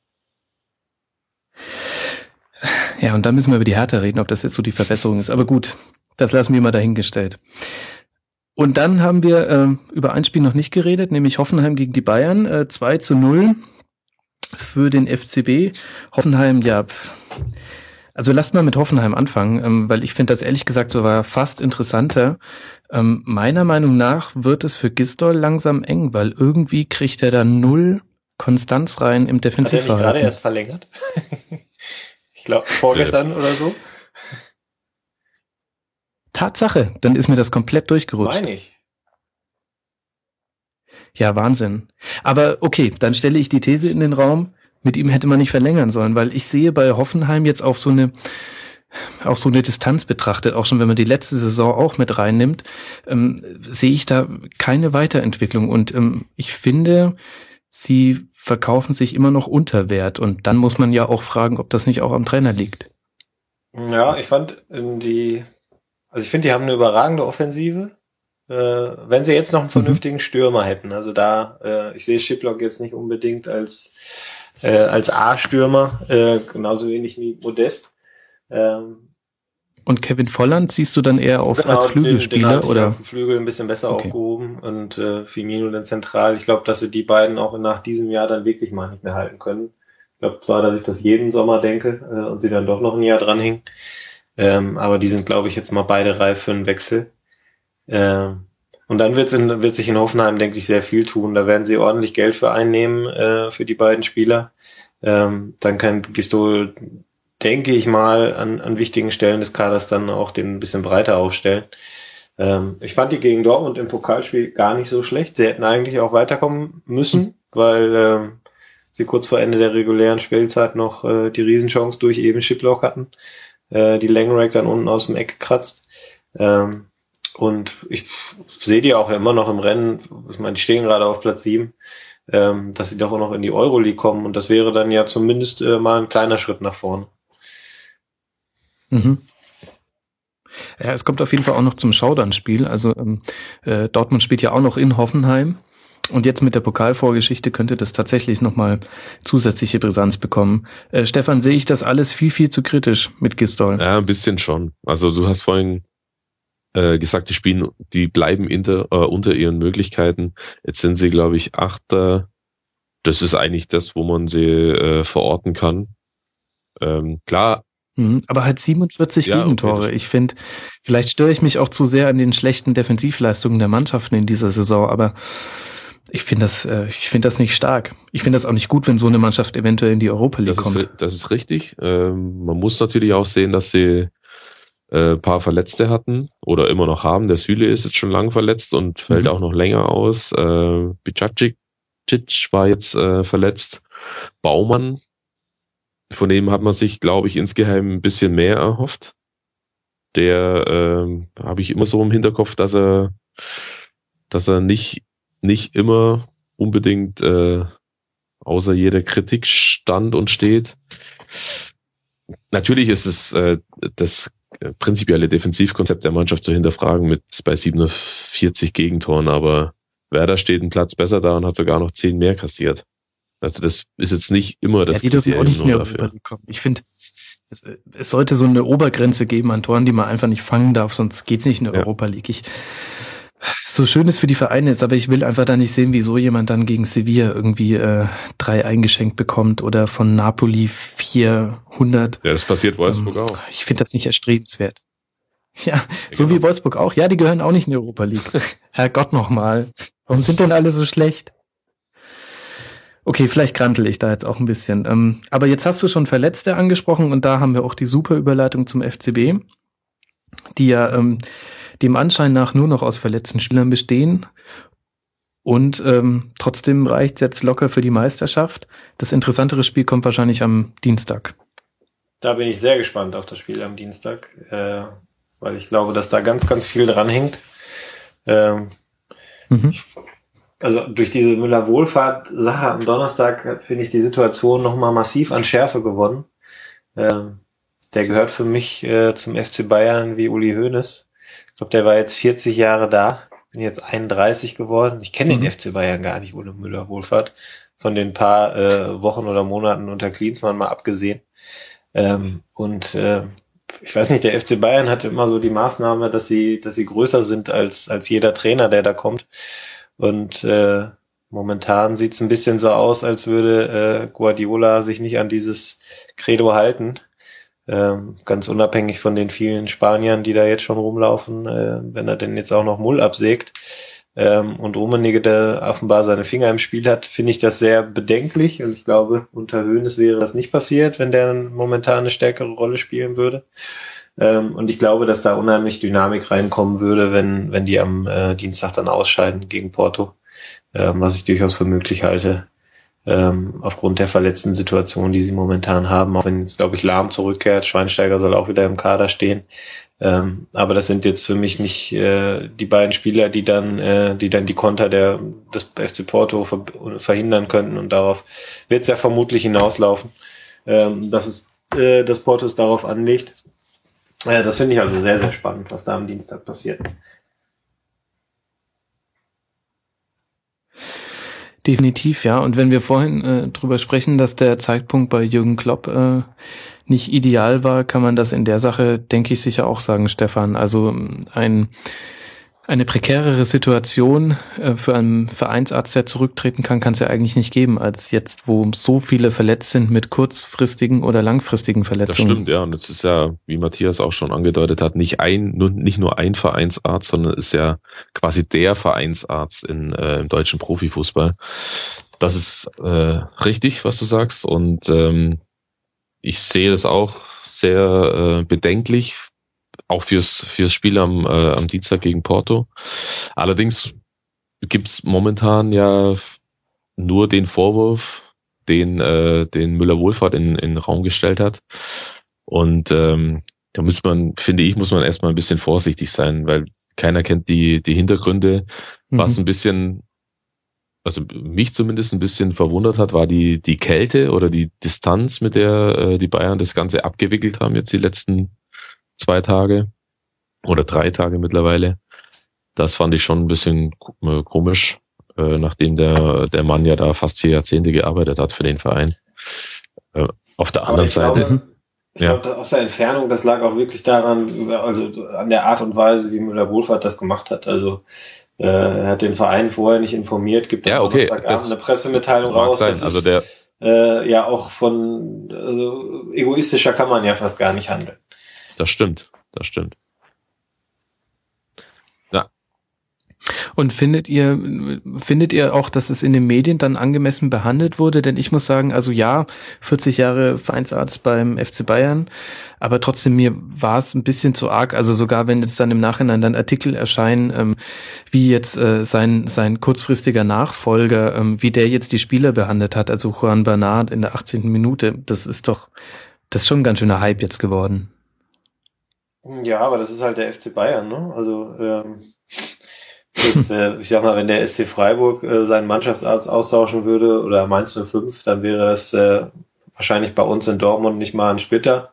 Ja, und dann müssen wir über die Härte reden, ob das jetzt so die Verbesserung ist. Aber gut, das lassen wir mal dahingestellt. Und dann haben wir äh, über ein Spiel noch nicht geredet, nämlich Hoffenheim gegen die Bayern. Äh, 2 zu 0 für den FCB. Hoffenheim, ja, also lasst mal mit Hoffenheim anfangen, ähm, weil ich finde das ehrlich gesagt so war fast interessanter. Ähm, meiner Meinung nach wird es für Gistol langsam eng, weil irgendwie kriegt er da null Konstanz rein im Defensivverhalten. Hat er gerade erst verlängert? ich glaube vorgestern oder so. Tatsache, dann ist mir das komplett durchgerutscht. Meine ich. Ja, Wahnsinn. Aber okay, dann stelle ich die These in den Raum mit ihm hätte man nicht verlängern sollen, weil ich sehe bei Hoffenheim jetzt auf so eine auch so eine Distanz betrachtet, auch schon wenn man die letzte Saison auch mit reinnimmt, ähm, sehe ich da keine Weiterentwicklung. Und ähm, ich finde, sie verkaufen sich immer noch unter Wert. Und dann muss man ja auch fragen, ob das nicht auch am Trainer liegt. Ja, ich fand ähm, die, also ich finde, die haben eine überragende Offensive. Äh, wenn sie jetzt noch einen mhm. vernünftigen. Stürmer hätten, also da, äh, ich sehe Shiplock jetzt nicht unbedingt als äh, als A-Stürmer, äh, genauso wenig wie Modest. Ähm, und Kevin Volland siehst du dann eher auf genau, als Flügelspieler den, den oder? Auf Flügel ein bisschen besser okay. aufgehoben und äh, Firmino dann zentral. Ich glaube, dass sie die beiden auch nach diesem Jahr dann wirklich mal nicht mehr halten können. Ich glaube zwar, dass ich das jeden Sommer denke äh, und sie dann doch noch ein Jahr dranhängen, ähm, aber die sind, glaube ich, jetzt mal beide reif für einen Wechsel. Ähm, und dann wird's in, wird sich in Hoffenheim, denke ich, sehr viel tun. Da werden sie ordentlich Geld für einnehmen, äh, für die beiden Spieler. Ähm, dann kann Gistol denke ich mal, an, an wichtigen Stellen des Kaders dann auch den ein bisschen breiter aufstellen. Ähm, ich fand die gegen Dortmund im Pokalspiel gar nicht so schlecht. Sie hätten eigentlich auch weiterkommen müssen, weil ähm, sie kurz vor Ende der regulären Spielzeit noch äh, die Riesenchance durch eben Schiplock hatten. Äh, die Langerack dann unten aus dem Eck gekratzt. Ähm, und ich sehe die auch immer noch im Rennen. Ich meine, die stehen gerade auf Platz sieben, ähm, dass sie doch auch noch in die Euroleague kommen. Und das wäre dann ja zumindest äh, mal ein kleiner Schritt nach vorne. Mhm. Ja, es kommt auf jeden Fall auch noch zum Schaudern-Spiel. Also ähm, äh, Dortmund spielt ja auch noch in Hoffenheim. Und jetzt mit der Pokalvorgeschichte könnte das tatsächlich nochmal zusätzliche Brisanz bekommen. Äh, Stefan, sehe ich das alles viel, viel zu kritisch mit Gistol? Ja, ein bisschen schon. Also du hast vorhin äh, gesagt, die spielen, die bleiben inter, äh, unter ihren Möglichkeiten. Jetzt sind sie, glaube ich, Achter. Das ist eigentlich das, wo man sie äh, verorten kann. Ähm, klar, Mhm, aber halt 47 ja, Gegentore. Okay. Ich finde, vielleicht störe ich mich auch zu sehr an den schlechten Defensivleistungen der Mannschaften in dieser Saison, aber ich finde das, äh, ich finde das nicht stark. Ich finde das auch nicht gut, wenn so eine Mannschaft eventuell in die Europa League das kommt. Ist, das ist richtig. Ähm, man muss natürlich auch sehen, dass sie äh, paar Verletzte hatten oder immer noch haben. Der Süle ist jetzt schon lang verletzt und fällt mhm. auch noch länger aus. Äh, Bicacic war jetzt äh, verletzt. Baumann von dem hat man sich, glaube ich, insgeheim ein bisschen mehr erhofft. Der ähm, habe ich immer so im Hinterkopf, dass er, dass er nicht nicht immer unbedingt äh, außer jeder Kritik stand und steht. Natürlich ist es äh, das prinzipielle Defensivkonzept der Mannschaft zu hinterfragen mit bei 47 Gegentoren, aber Werder steht einen Platz besser da und hat sogar noch 10 mehr kassiert. Also das ist jetzt nicht immer das. Ja, die dürfen auch nicht mehr dafür. kommen. Ich finde, es, es, sollte so eine Obergrenze geben an Toren, die man einfach nicht fangen darf, sonst geht's nicht in der ja. Europa League. Ich, so schön es für die Vereine ist, aber ich will einfach da nicht sehen, wie so jemand dann gegen Sevilla irgendwie äh, drei eingeschenkt bekommt oder von Napoli 400. Ja, das passiert Wolfsburg ähm, auch. Ich finde das nicht erstrebenswert. Ja, ja so genau. wie Wolfsburg auch. Ja, die gehören auch nicht in die Europa League. Herrgott nochmal. Warum sind denn alle so schlecht? Okay, vielleicht krantel ich da jetzt auch ein bisschen. Ähm, aber jetzt hast du schon Verletzte angesprochen und da haben wir auch die super Überleitung zum FCB, die ja ähm, dem Anschein nach nur noch aus verletzten Spielern bestehen. Und ähm, trotzdem reicht es jetzt locker für die Meisterschaft. Das interessantere Spiel kommt wahrscheinlich am Dienstag. Da bin ich sehr gespannt auf das Spiel am Dienstag, äh, weil ich glaube, dass da ganz, ganz viel dran hängt. Ähm, mhm. Ich also durch diese Müller-Wohlfahrt-Sache am Donnerstag finde ich die Situation nochmal massiv an Schärfe gewonnen. Ähm, der gehört für mich äh, zum FC Bayern wie Uli Hoeneß. Ich glaube, der war jetzt 40 Jahre da, bin jetzt 31 geworden. Ich kenne mhm. den FC Bayern gar nicht ohne Müller-Wohlfahrt. Von den paar äh, Wochen oder Monaten unter Klinsmann mal abgesehen. Ähm, und äh, ich weiß nicht, der FC Bayern hatte immer so die Maßnahme, dass sie, dass sie größer sind als, als jeder Trainer, der da kommt. Und äh, momentan sieht es ein bisschen so aus, als würde äh, Guardiola sich nicht an dieses Credo halten. Ähm, ganz unabhängig von den vielen Spaniern, die da jetzt schon rumlaufen, äh, wenn er denn jetzt auch noch Mull absägt ähm, und Rummenigge, der offenbar seine Finger im Spiel hat, finde ich das sehr bedenklich und ich glaube, unter Höhnes wäre das nicht passiert, wenn der momentan eine stärkere Rolle spielen würde. Ähm, und ich glaube, dass da unheimlich Dynamik reinkommen würde, wenn, wenn die am äh, Dienstag dann ausscheiden gegen Porto, ähm, was ich durchaus für möglich halte, ähm, aufgrund der verletzten Situation, die sie momentan haben. Auch wenn jetzt, glaube ich, Lahm zurückkehrt, Schweinsteiger soll auch wieder im Kader stehen. Ähm, aber das sind jetzt für mich nicht äh, die beiden Spieler, die dann, äh, die dann die Konter der des FC Porto ver verhindern könnten. Und darauf wird es ja vermutlich hinauslaufen, ähm, dass es äh, dass Porto es darauf anlegt. Ja, das finde ich also sehr, sehr spannend, was da am Dienstag passiert. Definitiv, ja. Und wenn wir vorhin äh, drüber sprechen, dass der Zeitpunkt bei Jürgen Klopp äh, nicht ideal war, kann man das in der Sache, denke ich, sicher auch sagen, Stefan. Also ein eine prekärere Situation äh, für einen Vereinsarzt, der zurücktreten kann, kann es ja eigentlich nicht geben, als jetzt, wo so viele verletzt sind mit kurzfristigen oder langfristigen Verletzungen. Das stimmt, ja. Und es ist ja, wie Matthias auch schon angedeutet hat, nicht ein, nur, nicht nur ein Vereinsarzt, sondern ist ja quasi der Vereinsarzt in, äh, im deutschen Profifußball. Das ist äh, richtig, was du sagst. Und ähm, ich sehe das auch sehr äh, bedenklich, auch fürs, fürs Spiel am, äh, am Dienstag gegen Porto. Allerdings gibt's momentan ja nur den Vorwurf, den, äh, den Müller-Wohlfahrt in, in den Raum gestellt hat. Und ähm, da muss man, finde ich, muss man erstmal ein bisschen vorsichtig sein, weil keiner kennt die, die Hintergründe. Mhm. Was ein bisschen, also mich zumindest ein bisschen verwundert hat, war die, die Kälte oder die Distanz, mit der äh, die Bayern das Ganze abgewickelt haben jetzt die letzten zwei Tage oder drei Tage mittlerweile. Das fand ich schon ein bisschen äh, komisch, äh, nachdem der, der Mann ja da fast vier Jahrzehnte gearbeitet hat für den Verein. Äh, auf der anderen Seite. Glaube, ich ja. glaube, aus der Entfernung, das lag auch wirklich daran, also an der Art und Weise, wie Müller-Wohlfahrt das gemacht hat. Also äh, er hat den Verein vorher nicht informiert, gibt ja, okay. eine Pressemitteilung raus. Sein. also der äh, ja auch von also egoistischer kann man ja fast gar nicht handeln. Das stimmt, das stimmt. Und findet ihr, findet ihr auch, dass es in den Medien dann angemessen behandelt wurde? Denn ich muss sagen, also ja, 40 Jahre Vereinsarzt beim FC Bayern, aber trotzdem mir war es ein bisschen zu arg. Also sogar wenn jetzt dann im Nachhinein dann Artikel erscheinen, ähm, wie jetzt äh, sein, sein kurzfristiger Nachfolger, ähm, wie der jetzt die Spieler behandelt hat, also Juan Bernard in der 18. Minute, das ist doch, das ist schon ein ganz schöner Hype jetzt geworden. Ja, aber das ist halt der FC Bayern, ne? Also ähm, ist, äh, ich sag mal, wenn der SC Freiburg äh, seinen Mannschaftsarzt austauschen würde oder Mainz 05, dann wäre das äh, wahrscheinlich bei uns in Dortmund nicht mal ein Splitter.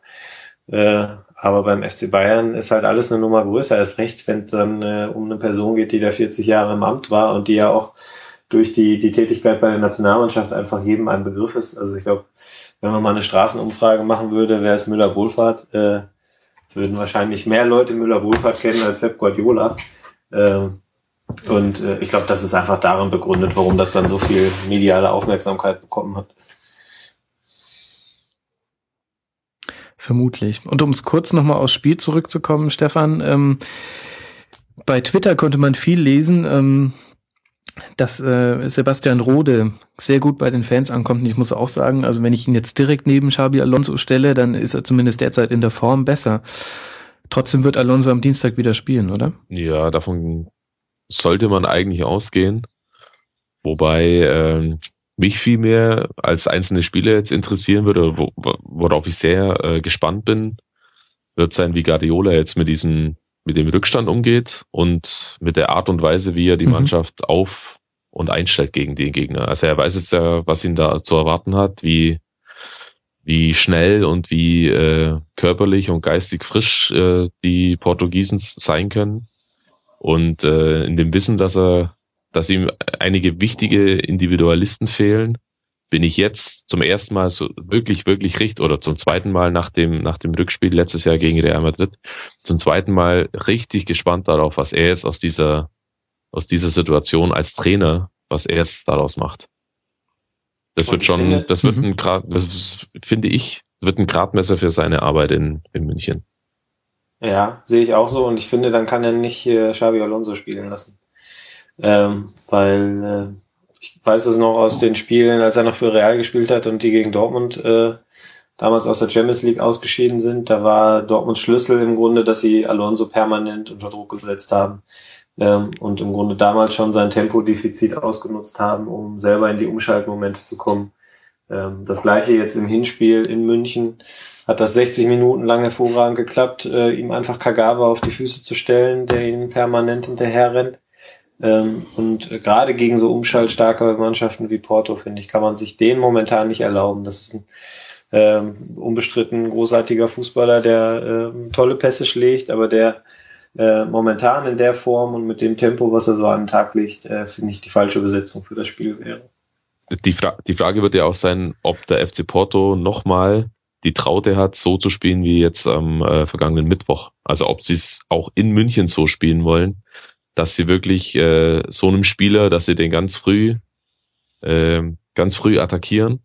Äh, aber beim FC Bayern ist halt alles eine Nummer größer. Erst recht, wenn es dann äh, um eine Person geht, die da 40 Jahre im Amt war und die ja auch durch die, die Tätigkeit bei der Nationalmannschaft einfach jedem ein Begriff ist. Also ich glaube, wenn man mal eine Straßenumfrage machen würde, wer ist Müller-Wohlfahrt, äh, würden wahrscheinlich mehr Leute Müller-Wohlfahrt kennen als Pep Guardiola. Ähm, und äh, ich glaube, das ist einfach darin begründet, warum das dann so viel mediale Aufmerksamkeit bekommen hat. Vermutlich. Und um es kurz nochmal aufs Spiel zurückzukommen, Stefan, ähm, bei Twitter konnte man viel lesen, ähm, dass äh, Sebastian Rode sehr gut bei den Fans ankommt. Und ich muss auch sagen, also wenn ich ihn jetzt direkt neben Xabi Alonso stelle, dann ist er zumindest derzeit in der Form besser. Trotzdem wird Alonso am Dienstag wieder spielen, oder? Ja, davon sollte man eigentlich ausgehen. Wobei äh, mich viel mehr als einzelne Spiele jetzt interessieren würde, wo, worauf ich sehr äh, gespannt bin, wird sein, wie Guardiola jetzt mit diesem, mit dem Rückstand umgeht und mit der Art und Weise, wie er die mhm. Mannschaft auf und einstellt gegen den Gegner. Also er weiß jetzt ja, was ihn da zu erwarten hat, wie wie schnell und wie äh, körperlich und geistig frisch äh, die Portugiesen sein können. Und äh, in dem Wissen, dass er, dass ihm einige wichtige Individualisten fehlen, bin ich jetzt zum ersten Mal so wirklich, wirklich richtig, oder zum zweiten Mal nach dem, nach dem Rückspiel letztes Jahr gegen Real Madrid, zum zweiten Mal richtig gespannt darauf, was er jetzt aus dieser, aus dieser Situation als Trainer, was er jetzt daraus macht. Das Und wird schon, finde, das wird mhm. ein Grad, das finde ich, wird ein Gradmesser für seine Arbeit in, in München. Ja, sehe ich auch so und ich finde, dann kann er nicht äh, Xabi Alonso spielen lassen. Ähm, weil äh, ich weiß es noch aus den Spielen, als er noch für Real gespielt hat und die gegen Dortmund äh, damals aus der Champions League ausgeschieden sind. Da war Dortmunds Schlüssel im Grunde, dass sie Alonso permanent unter Druck gesetzt haben ähm, und im Grunde damals schon sein Tempodefizit ausgenutzt haben, um selber in die Umschaltmomente zu kommen. Ähm, das gleiche jetzt im Hinspiel in München hat das 60 Minuten lang hervorragend geklappt, äh, ihm einfach Kagawa auf die Füße zu stellen, der ihn permanent hinterher rennt. Ähm, und gerade gegen so umschaltstarke Mannschaften wie Porto, finde ich, kann man sich den momentan nicht erlauben. Das ist ein ähm, unbestritten großartiger Fußballer, der äh, tolle Pässe schlägt, aber der äh, momentan in der Form und mit dem Tempo, was er so an den Tag legt, äh, finde ich die falsche Besetzung für das Spiel wäre. Die, Fra die Frage wird ja auch sein, ob der FC Porto nochmal die Traute hat, so zu spielen wie jetzt am äh, vergangenen Mittwoch. Also ob sie es auch in München so spielen wollen, dass sie wirklich äh, so einem Spieler, dass sie den ganz früh, äh, ganz früh attackieren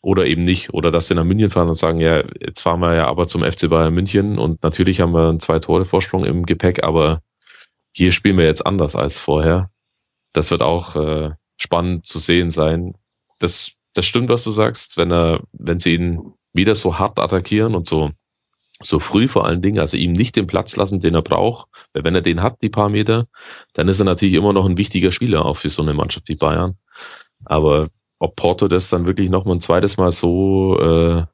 oder eben nicht. Oder dass sie nach München fahren und sagen, ja, jetzt fahren wir ja aber zum FC Bayern München und natürlich haben wir einen zwei Tore Vorsprung im Gepäck, aber hier spielen wir jetzt anders als vorher. Das wird auch äh, spannend zu sehen sein. Das das stimmt, was du sagst, wenn er, wenn sie ihn wieder so hart attackieren und so, so früh vor allen Dingen, also ihm nicht den Platz lassen, den er braucht. Weil wenn er den hat, die paar Meter, dann ist er natürlich immer noch ein wichtiger Spieler auch für so eine Mannschaft wie Bayern. Aber ob Porto das dann wirklich noch mal ein zweites Mal so, äh,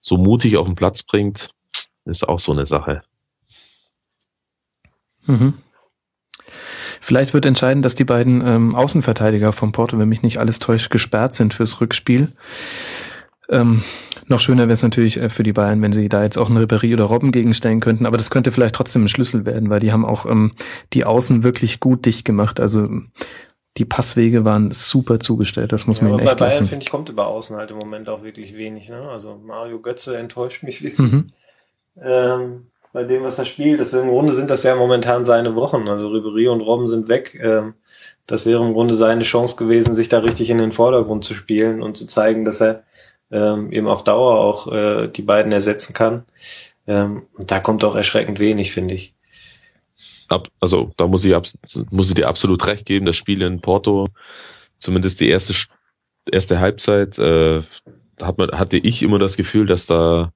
so mutig auf den Platz bringt, ist auch so eine Sache. Mhm. Vielleicht wird entscheiden, dass die beiden ähm, Außenverteidiger von Porto, wenn mich nicht alles täuscht, gesperrt sind fürs Rückspiel. Ähm, noch schöner wäre es natürlich äh, für die Bayern, wenn sie da jetzt auch einen Ribéry oder Robben gegenstellen könnten, aber das könnte vielleicht trotzdem ein Schlüssel werden, weil die haben auch ähm, die Außen wirklich gut dicht gemacht. Also die Passwege waren super zugestellt, das muss ja, man ihnen echt bei Bayern, finde ich, kommt über Außen halt im Moment auch wirklich wenig. Ne? Also Mario Götze enttäuscht mich wirklich. Mhm. Ähm, bei dem, was er spielt. Das, Im Grunde sind das ja momentan seine Wochen. Also Ribery und Robben sind weg. Ähm, das wäre im Grunde seine Chance gewesen, sich da richtig in den Vordergrund zu spielen und zu zeigen, dass er ähm, eben auf Dauer auch äh, die beiden ersetzen kann. Ähm, da kommt auch erschreckend wenig, finde ich. Ab, also da muss ich, muss ich dir absolut recht geben. Das Spiel in Porto, zumindest die erste erste Halbzeit, äh, hat man, hatte ich immer das Gefühl, dass da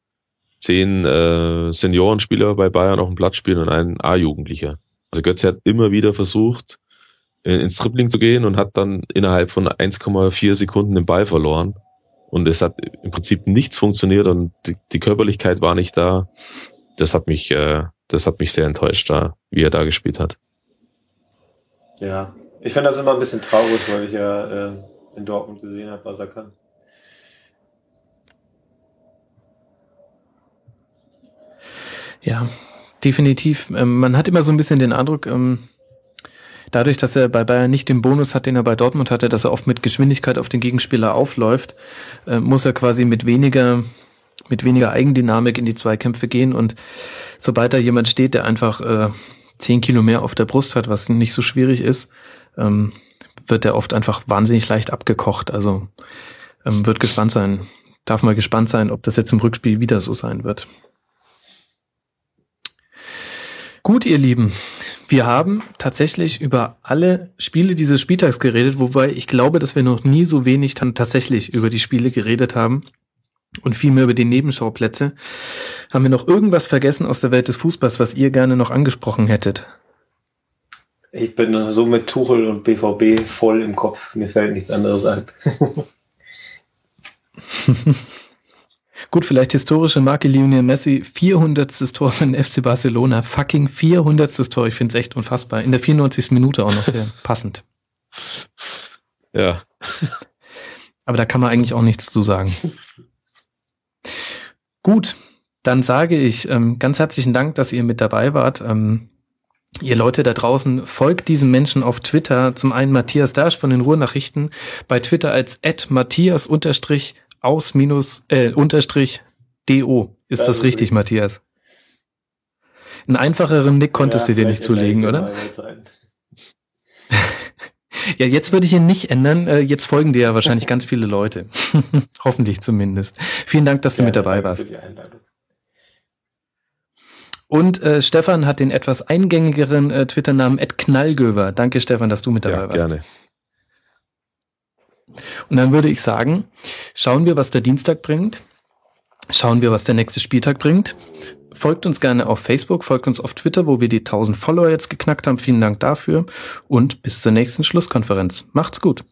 zehn äh, Seniorenspieler bei Bayern auf dem Platz spielen und ein A-Jugendlicher. Also Götze hat immer wieder versucht, ins Tripling zu gehen und hat dann innerhalb von 1,4 Sekunden den Ball verloren. Und es hat im Prinzip nichts funktioniert und die, die Körperlichkeit war nicht da. Das hat mich, äh, das hat mich sehr enttäuscht, da, wie er da gespielt hat. Ja, ich finde das immer ein bisschen traurig, weil ich ja äh, in Dortmund gesehen habe, was er kann. Ja, definitiv. Ähm, man hat immer so ein bisschen den Eindruck, ähm, dadurch, dass er bei Bayern nicht den Bonus hat, den er bei Dortmund hatte, dass er oft mit Geschwindigkeit auf den Gegenspieler aufläuft, äh, muss er quasi mit weniger mit weniger Eigendynamik in die Zweikämpfe gehen und sobald da jemand steht, der einfach äh, zehn Kilo mehr auf der Brust hat, was nicht so schwierig ist, ähm, wird er oft einfach wahnsinnig leicht abgekocht. Also ähm, wird gespannt sein. Darf mal gespannt sein, ob das jetzt im Rückspiel wieder so sein wird. Gut, ihr Lieben, wir haben tatsächlich über alle Spiele dieses Spieltags geredet, wobei ich glaube, dass wir noch nie so wenig dann tatsächlich über die Spiele geredet haben und viel mehr über die Nebenschauplätze. Haben wir noch irgendwas vergessen aus der Welt des Fußballs, was ihr gerne noch angesprochen hättet? Ich bin so mit Tuchel und BVB voll im Kopf. Mir fällt nichts anderes ein. Gut, vielleicht historische Marke Lionel Messi, 400. Tor von FC Barcelona, fucking 400. Tor, ich finde es echt unfassbar. In der 94. Minute auch noch sehr passend. Ja. Aber da kann man eigentlich auch nichts zu sagen. Gut, dann sage ich ähm, ganz herzlichen Dank, dass ihr mit dabei wart. Ähm, ihr Leute da draußen, folgt diesem Menschen auf Twitter. Zum einen Matthias Dasch von den Ruhrnachrichten, bei Twitter als Matthias unterstrich aus minus äh, unterstrich do. Ist das, das richtig, richtig, Matthias? Einen einfacheren Nick konntest ja, du dir nicht zulegen, oder? ja, jetzt würde ich ihn nicht ändern. Äh, jetzt folgen dir ja wahrscheinlich ganz viele Leute. Hoffentlich zumindest. Vielen Dank, dass du mit dabei warst. Und äh, Stefan hat den etwas eingängigeren äh, Twitter-Namen Ed Knallgöver. Danke, Stefan, dass du mit dabei ja, warst. Gerne. Und dann würde ich sagen, schauen wir, was der Dienstag bringt. Schauen wir, was der nächste Spieltag bringt. Folgt uns gerne auf Facebook, folgt uns auf Twitter, wo wir die 1000 Follower jetzt geknackt haben. Vielen Dank dafür und bis zur nächsten Schlusskonferenz. Macht's gut.